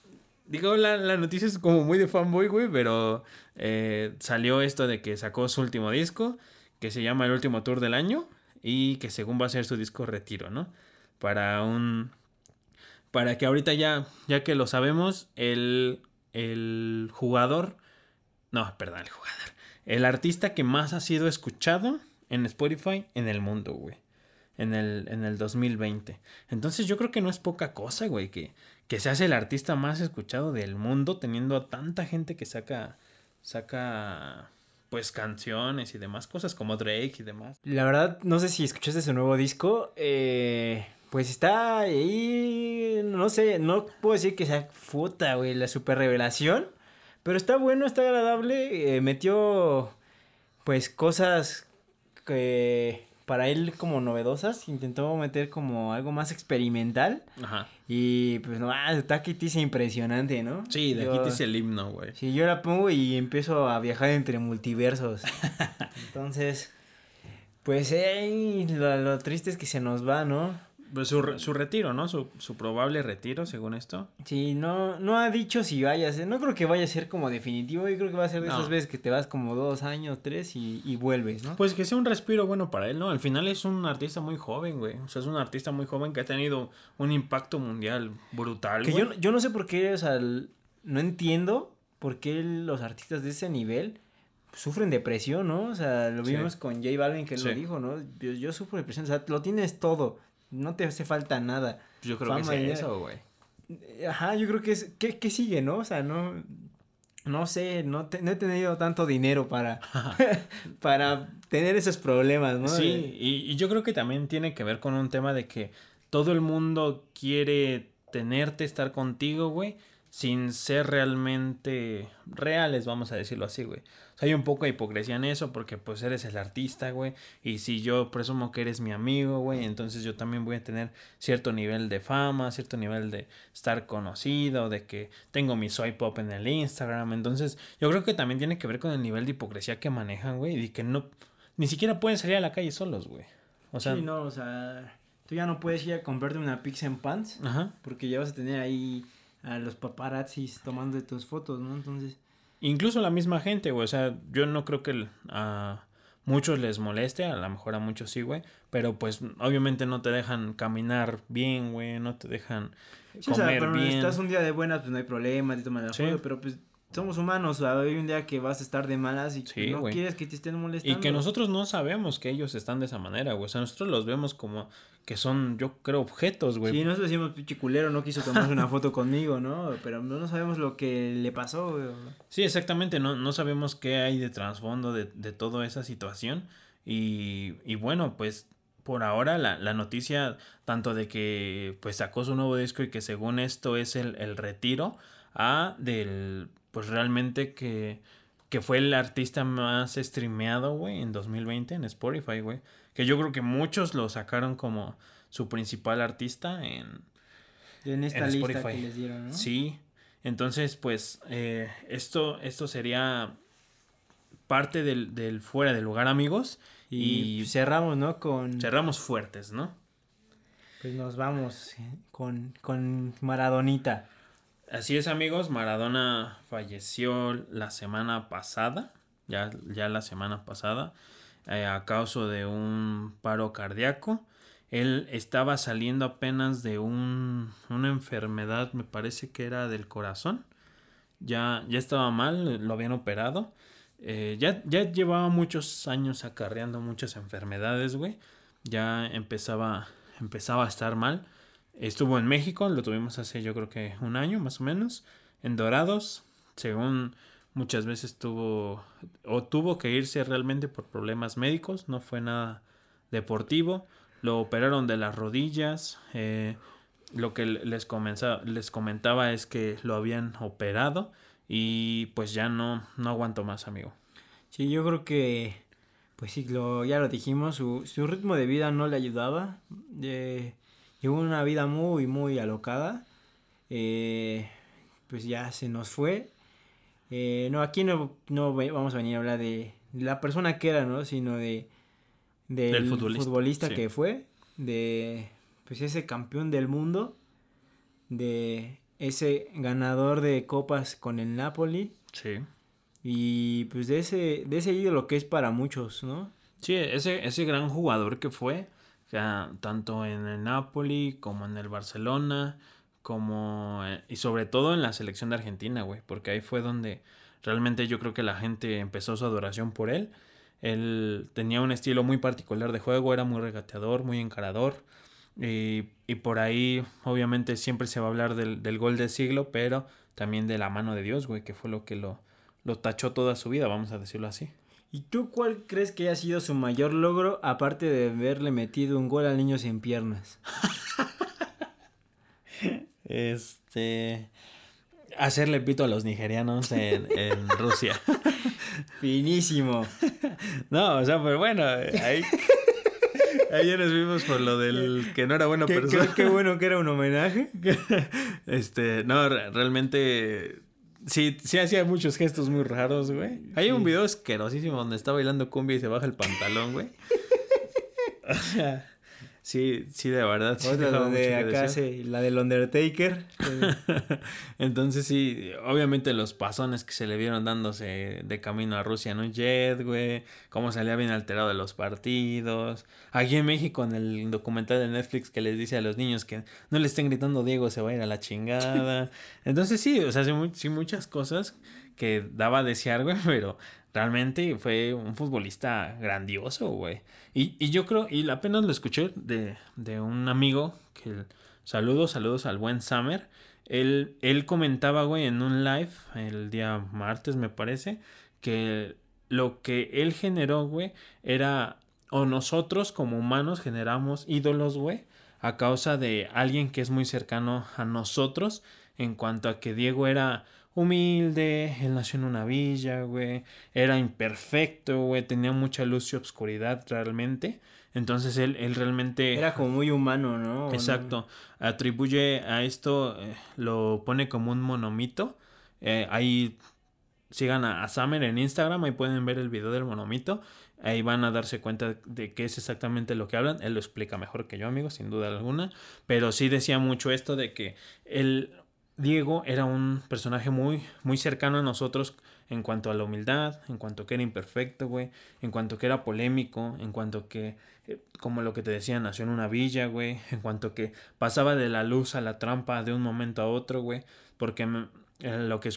Digo, la, la noticia es como muy de fanboy, güey, pero eh, salió esto de que sacó su último disco, que se llama El último tour del año, y que según va a ser su disco retiro, ¿no? Para un. Para que ahorita ya, ya que lo sabemos, el, el jugador. No, perdón, el jugador. El artista que más ha sido escuchado en Spotify en el mundo, güey. En el, en el 2020. Entonces yo creo que no es poca cosa, güey, que, que se hace el artista más escuchado del mundo teniendo a tanta gente que saca, saca, pues canciones y demás cosas como Drake y demás. La verdad, no sé si escuchaste su nuevo disco. eh, pues está ahí. No sé, no puedo decir que sea futa, güey, la super revelación. Pero está bueno, está agradable. eh, metió, pues, cosas que para él como novedosas. Intentó meter como algo más experimental. Ajá. Y pues, no, ah, está Kitty impresionante, ¿no? Sí, de Yo- dice el himno, güey. Sí, yo la pongo y empiezo a viajar entre multiversos. Entonces, pues eh, lo, lo triste es que se nos va, ¿no? Pues su, re- su retiro, ¿no? Su, su probable retiro, según esto. Sí, no, no ha dicho si vaya a ser, no creo que vaya a ser como definitivo, yo creo que va a ser de No. esas veces que te vas como dos años, tres y, y vuelves, ¿no? Pues que sea un respiro bueno para él, ¿no? Al final es un artista muy joven, güey. O sea, es un artista muy joven que ha tenido un impacto mundial brutal, que güey. yo, yo no sé por qué, o sea, no entiendo por qué los artistas de ese nivel sufren depresión, ¿no? O sea, lo Sí. vimos con J Balvin que él Sí. lo dijo, ¿no? Yo, yo sufro depresión, o sea, lo tienes todo, no te hace falta nada. Yo creo que fama y- es eso, güey. Ajá, yo creo que es, ¿qué, qué sigue, no? O sea, no, no sé, no, te- no he tenido tanto dinero para, para tener esos problemas, ¿no? Sí, y, y yo creo que también tiene que ver con un tema de que todo el mundo quiere tenerte, estar contigo, güey, sin ser realmente reales, vamos a decirlo así, güey. Hay un poco de hipocresía en eso porque pues eres el artista, güey, y si yo presumo que eres mi amigo, güey, entonces yo también voy a tener cierto nivel de fama, cierto nivel de estar conocido, de que tengo mi swipe up en el Instagram, entonces yo creo que también tiene que ver con el nivel de hipocresía que manejan, güey, y que no ni siquiera pueden salir a la calle solos, güey. O sea, sí, no, o sea, tú ya no puedes ir a comprarte una Pix en Pants ajá. porque ya vas a tener ahí a los paparazzis tomando tus fotos, ¿no? Entonces, Incluso la misma gente, güey. O sea, yo no creo que ah, muchos les moleste, a lo mejor a muchos sí, güey, pero pues obviamente no te dejan caminar bien, güey, no te dejan Sí, o sea, pero estás un día de buenas, pues no hay problema, te toman la sí. pero pues somos humanos, hay un día que vas a estar de malas y no quieres que te estén molestando. Y que nosotros no sabemos que ellos están de esa manera, güey. O sea, nosotros los vemos como que son, yo creo, objetos, güey. Sí, nosotros decimos, pinche culero, no quiso tomarse una foto conmigo, ¿no? Pero no, sabemos lo que le pasó, güey. Sí, exactamente, no, no sabemos qué hay de trasfondo de, de toda esa situación. Y, y bueno, pues por ahora la, la, noticia tanto de que pues sacó su nuevo disco y que según esto es el, el retiro a del pues realmente que, que fue el artista más streameado, güey, en 2020 en Spotify, güey. Que yo creo que muchos lo sacaron como su principal artista en, en esta lista que les dieron, ¿no? Sí. Entonces, pues, eh, esto, esto sería parte del, del fuera del lugar, amigos. Y, cerramos, ¿no? Con... Cerramos fuertes, ¿no? Pues nos vamos con, con Maradonita. Así es, amigos. Maradona falleció la semana pasada, ya, ya la semana pasada, eh, a causa de un paro cardíaco. Él estaba saliendo apenas de un, una enfermedad, me parece que era del corazón. Ya, ya estaba mal, lo habían operado. Eh, ya, ya llevaba muchos años acarreando muchas enfermedades, güey. Ya empezaba, empezaba a estar mal. Estuvo en México, lo tuvimos hace yo creo que un año más o menos, en Dorados, según muchas veces tuvo o tuvo que irse realmente por problemas médicos, no fue nada deportivo, lo operaron de las rodillas, eh, lo que les, les comentaba es que lo habían operado y pues ya no, no aguanto más amigo. Sí, yo creo que pues sí, lo, ya lo dijimos, su, su ritmo de vida no le ayudaba. Eh, llevó una vida muy, muy alocada. Eh, pues ya se nos fue. Eh, no, aquí no, no vamos a venir a hablar de la persona que era, ¿no? Sino de del, futbolista, que fue, de pues ese campeón del mundo, de ese ganador de copas con el Napoli. Sí. Y pues de ese, de ese ídolo que es para muchos, ¿no? Sí, ese, ese gran jugador que fue, tanto en el Napoli como en el Barcelona, como eh, y sobre todo en la selección de Argentina, güey, porque ahí fue donde realmente yo creo que la gente empezó su adoración por él. Él tenía un estilo muy particular de juego, era muy regateador, muy encarador. Y, y por ahí, obviamente, siempre se va a hablar del, del, gol del siglo, pero también de la mano de Dios, güey, que fue lo que lo, lo tachó toda su vida, vamos a decirlo así. ¿Y tú cuál crees que haya sido su mayor logro aparte de haberle metido un gol al niño sin piernas? este hacerle pito a los nigerianos en, en Rusia. Finísimo. No, o sea, pero bueno, ahí, ya nos vimos por lo del que no era buena persona. Qué, qué bueno que era un homenaje. Este, no, realmente Sí, sí hacía muchos gestos muy raros, güey. Hay un video asquerosísimo donde está bailando cumbia y se baja el pantalón, güey. o sea, Sí, sí, de verdad. Sí Otra de acá, sí, la del Undertaker. Entonces, sí, obviamente los pasones que se le vieron dándose de camino a Rusia en un jet, güey. Cómo salía bien alterado de los partidos. Aquí en México, en el documental de Netflix que les dice a los niños que no le estén gritando Diego, se va a ir a la chingada. Entonces, sí, o sea, sí, muchas cosas que daba a desear, güey, pero realmente fue un futbolista grandioso, güey. Y, y yo creo, y apenas lo escuché de, de un amigo, que saludos, saludos al buen Summer. Él, él comentaba, güey, en un live, el día martes me parece, que lo que él generó, güey, era, o nosotros como humanos generamos ídolos, güey, a causa de alguien que es muy cercano a nosotros, en cuanto a que Diego era humilde, él nació en una villa, güey, era imperfecto, güey, tenía mucha luz y obscuridad realmente. Entonces él, él realmente... Era como muy humano, ¿no? Exacto. Atribuye a esto, eh, lo pone como un monomito. Eh, ahí sigan a, a, Summer en Instagram, ahí pueden ver el video del monomito. Ahí van a darse cuenta de qué es exactamente lo que hablan. Él lo explica mejor que yo, amigo, sin duda alguna. Pero sí decía mucho esto de que él Diego era un personaje muy, muy cercano a nosotros en cuanto a la humildad, en cuanto que era imperfecto, güey, en cuanto que era polémico, en cuanto que, eh, como lo que te decía, nació en una villa, güey, en cuanto que pasaba de la luz a la trampa de un momento a otro, güey, porque eh, lo que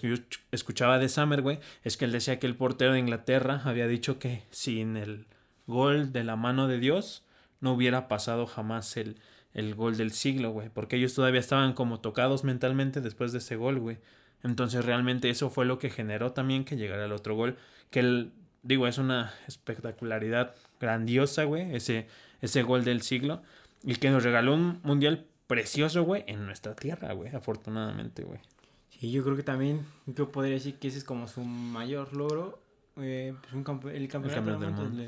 escuchaba de Summer, güey, es que él decía que el portero de Inglaterra había dicho que sin el gol de la mano de Dios no hubiera pasado jamás el, el gol del siglo, güey, porque ellos todavía estaban como tocados mentalmente después de ese gol, güey. Entonces realmente eso fue lo que generó también que llegara el otro gol, que el, digo, es una espectacularidad grandiosa, güey, ese, ese gol del siglo, y que nos regaló un mundial precioso, güey, en nuestra tierra, güey, afortunadamente, güey. Sí, yo creo que también, yo podría decir que ese es como su mayor logro, eh, pues un el campeonato del mundo.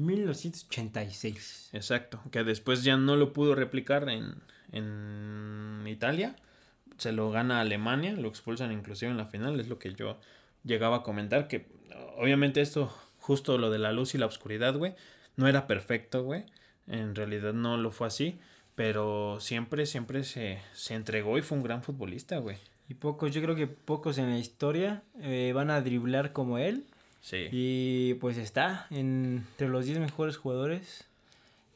1986. Exacto, que después ya no lo pudo replicar en, en Italia. Se lo gana Alemania, lo expulsan inclusive en la final, es lo que yo llegaba a comentar, que obviamente esto, justo lo de la luz y la oscuridad, güey, no era perfecto, güey. En realidad no lo fue así, pero siempre, siempre se, se entregó y fue un gran futbolista, güey. Y pocos, yo creo que pocos en la historia eh, van a driblar como él Sí. Y pues está entre los 10 mejores jugadores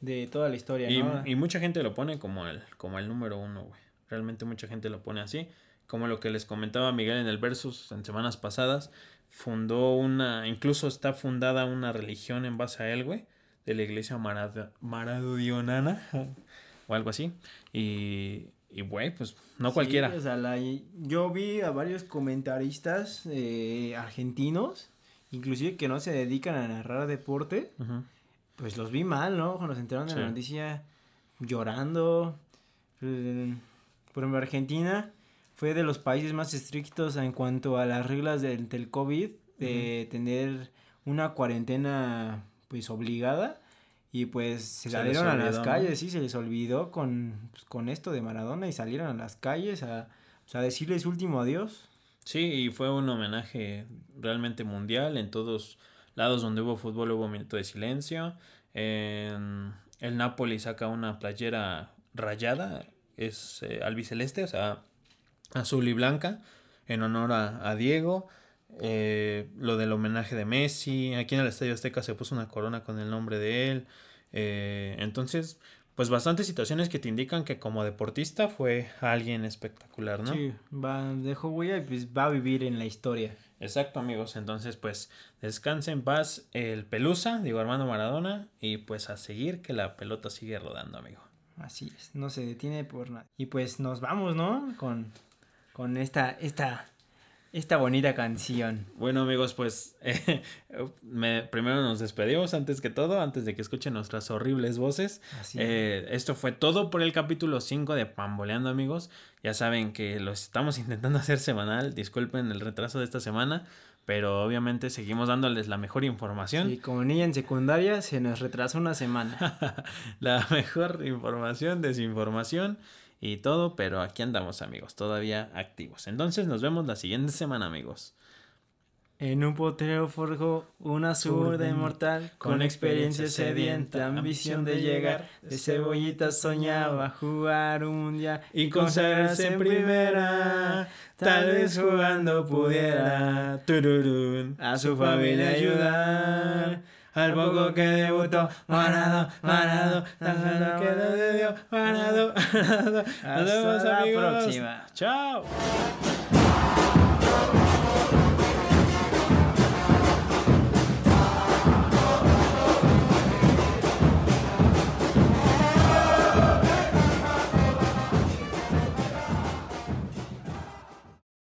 de toda la historia. Y, y mucha gente lo pone como el, como el número uno, güey. Realmente mucha gente lo pone así. Como lo que les comentaba Miguel en el Versus en semanas pasadas. Fundó una, incluso está fundada una religión en base a él, güey. De la iglesia maradonana o algo así. Y, y güey, pues no cualquiera. O sea, yo vi a varios comentaristas eh, argentinos inclusive que no se dedican a narrar deporte, pues los vi mal, ¿no? Cuando se enteraron de la noticia llorando. Pues, por ejemplo, Argentina fue de los países más estrictos en cuanto a las reglas del, del COVID, de tener una cuarentena pues obligada y pues se, salieron a las calles, sí, se les olvidó con, pues, con esto de Maradona y salieron a las calles a, pues, a decirles último adiós. Sí, y fue un homenaje realmente mundial. En todos lados donde hubo fútbol hubo minuto de silencio. En el Napoli saca una playera rayada, es eh, albiceleste, o sea, azul y blanca, en honor a, Diego. Eh, lo del homenaje de Messi. Aquí en el Estadio Azteca se puso una corona con el nombre de él. Eh, entonces, pues bastantes situaciones que te indican que como deportista fue alguien espectacular, ¿no? Sí, va, dejó huella y pues va a vivir en la historia. Exacto, amigos. Entonces, pues, descansen en paz el Pelusa, digo Armando Maradona, y pues a seguir que la pelota sigue rodando, amigo. Así es, no se detiene por nada. Y pues nos vamos, ¿no? Con, con esta, esta esta bonita canción. Bueno amigos, pues me, primero nos despedimos antes que todo, antes de que escuchen nuestras horribles voces. Eh, esto fue todo por el capítulo 5 de Pamboleando amigos. Ya saben que lo estamos intentando hacer semanal, disculpen el retraso de esta semana, pero obviamente seguimos dándoles la mejor información. Y como niña en secundaria se nos retrasó una semana. la mejor información, desinformación y todo, pero aquí andamos amigos, todavía activos. Entonces nos vemos la siguiente semana amigos. En un potrero forjó una zurda inmortal, con experiencia sedienta, ambición de llegar, de cebollita soñaba jugar un mundial y consagrarse en primera, tal vez jugando pudiera. a su familia ayudar al poco que debutó, Manado, Manado, lo que de Dios, Manado, Manado. Hasta la próxima. Chao.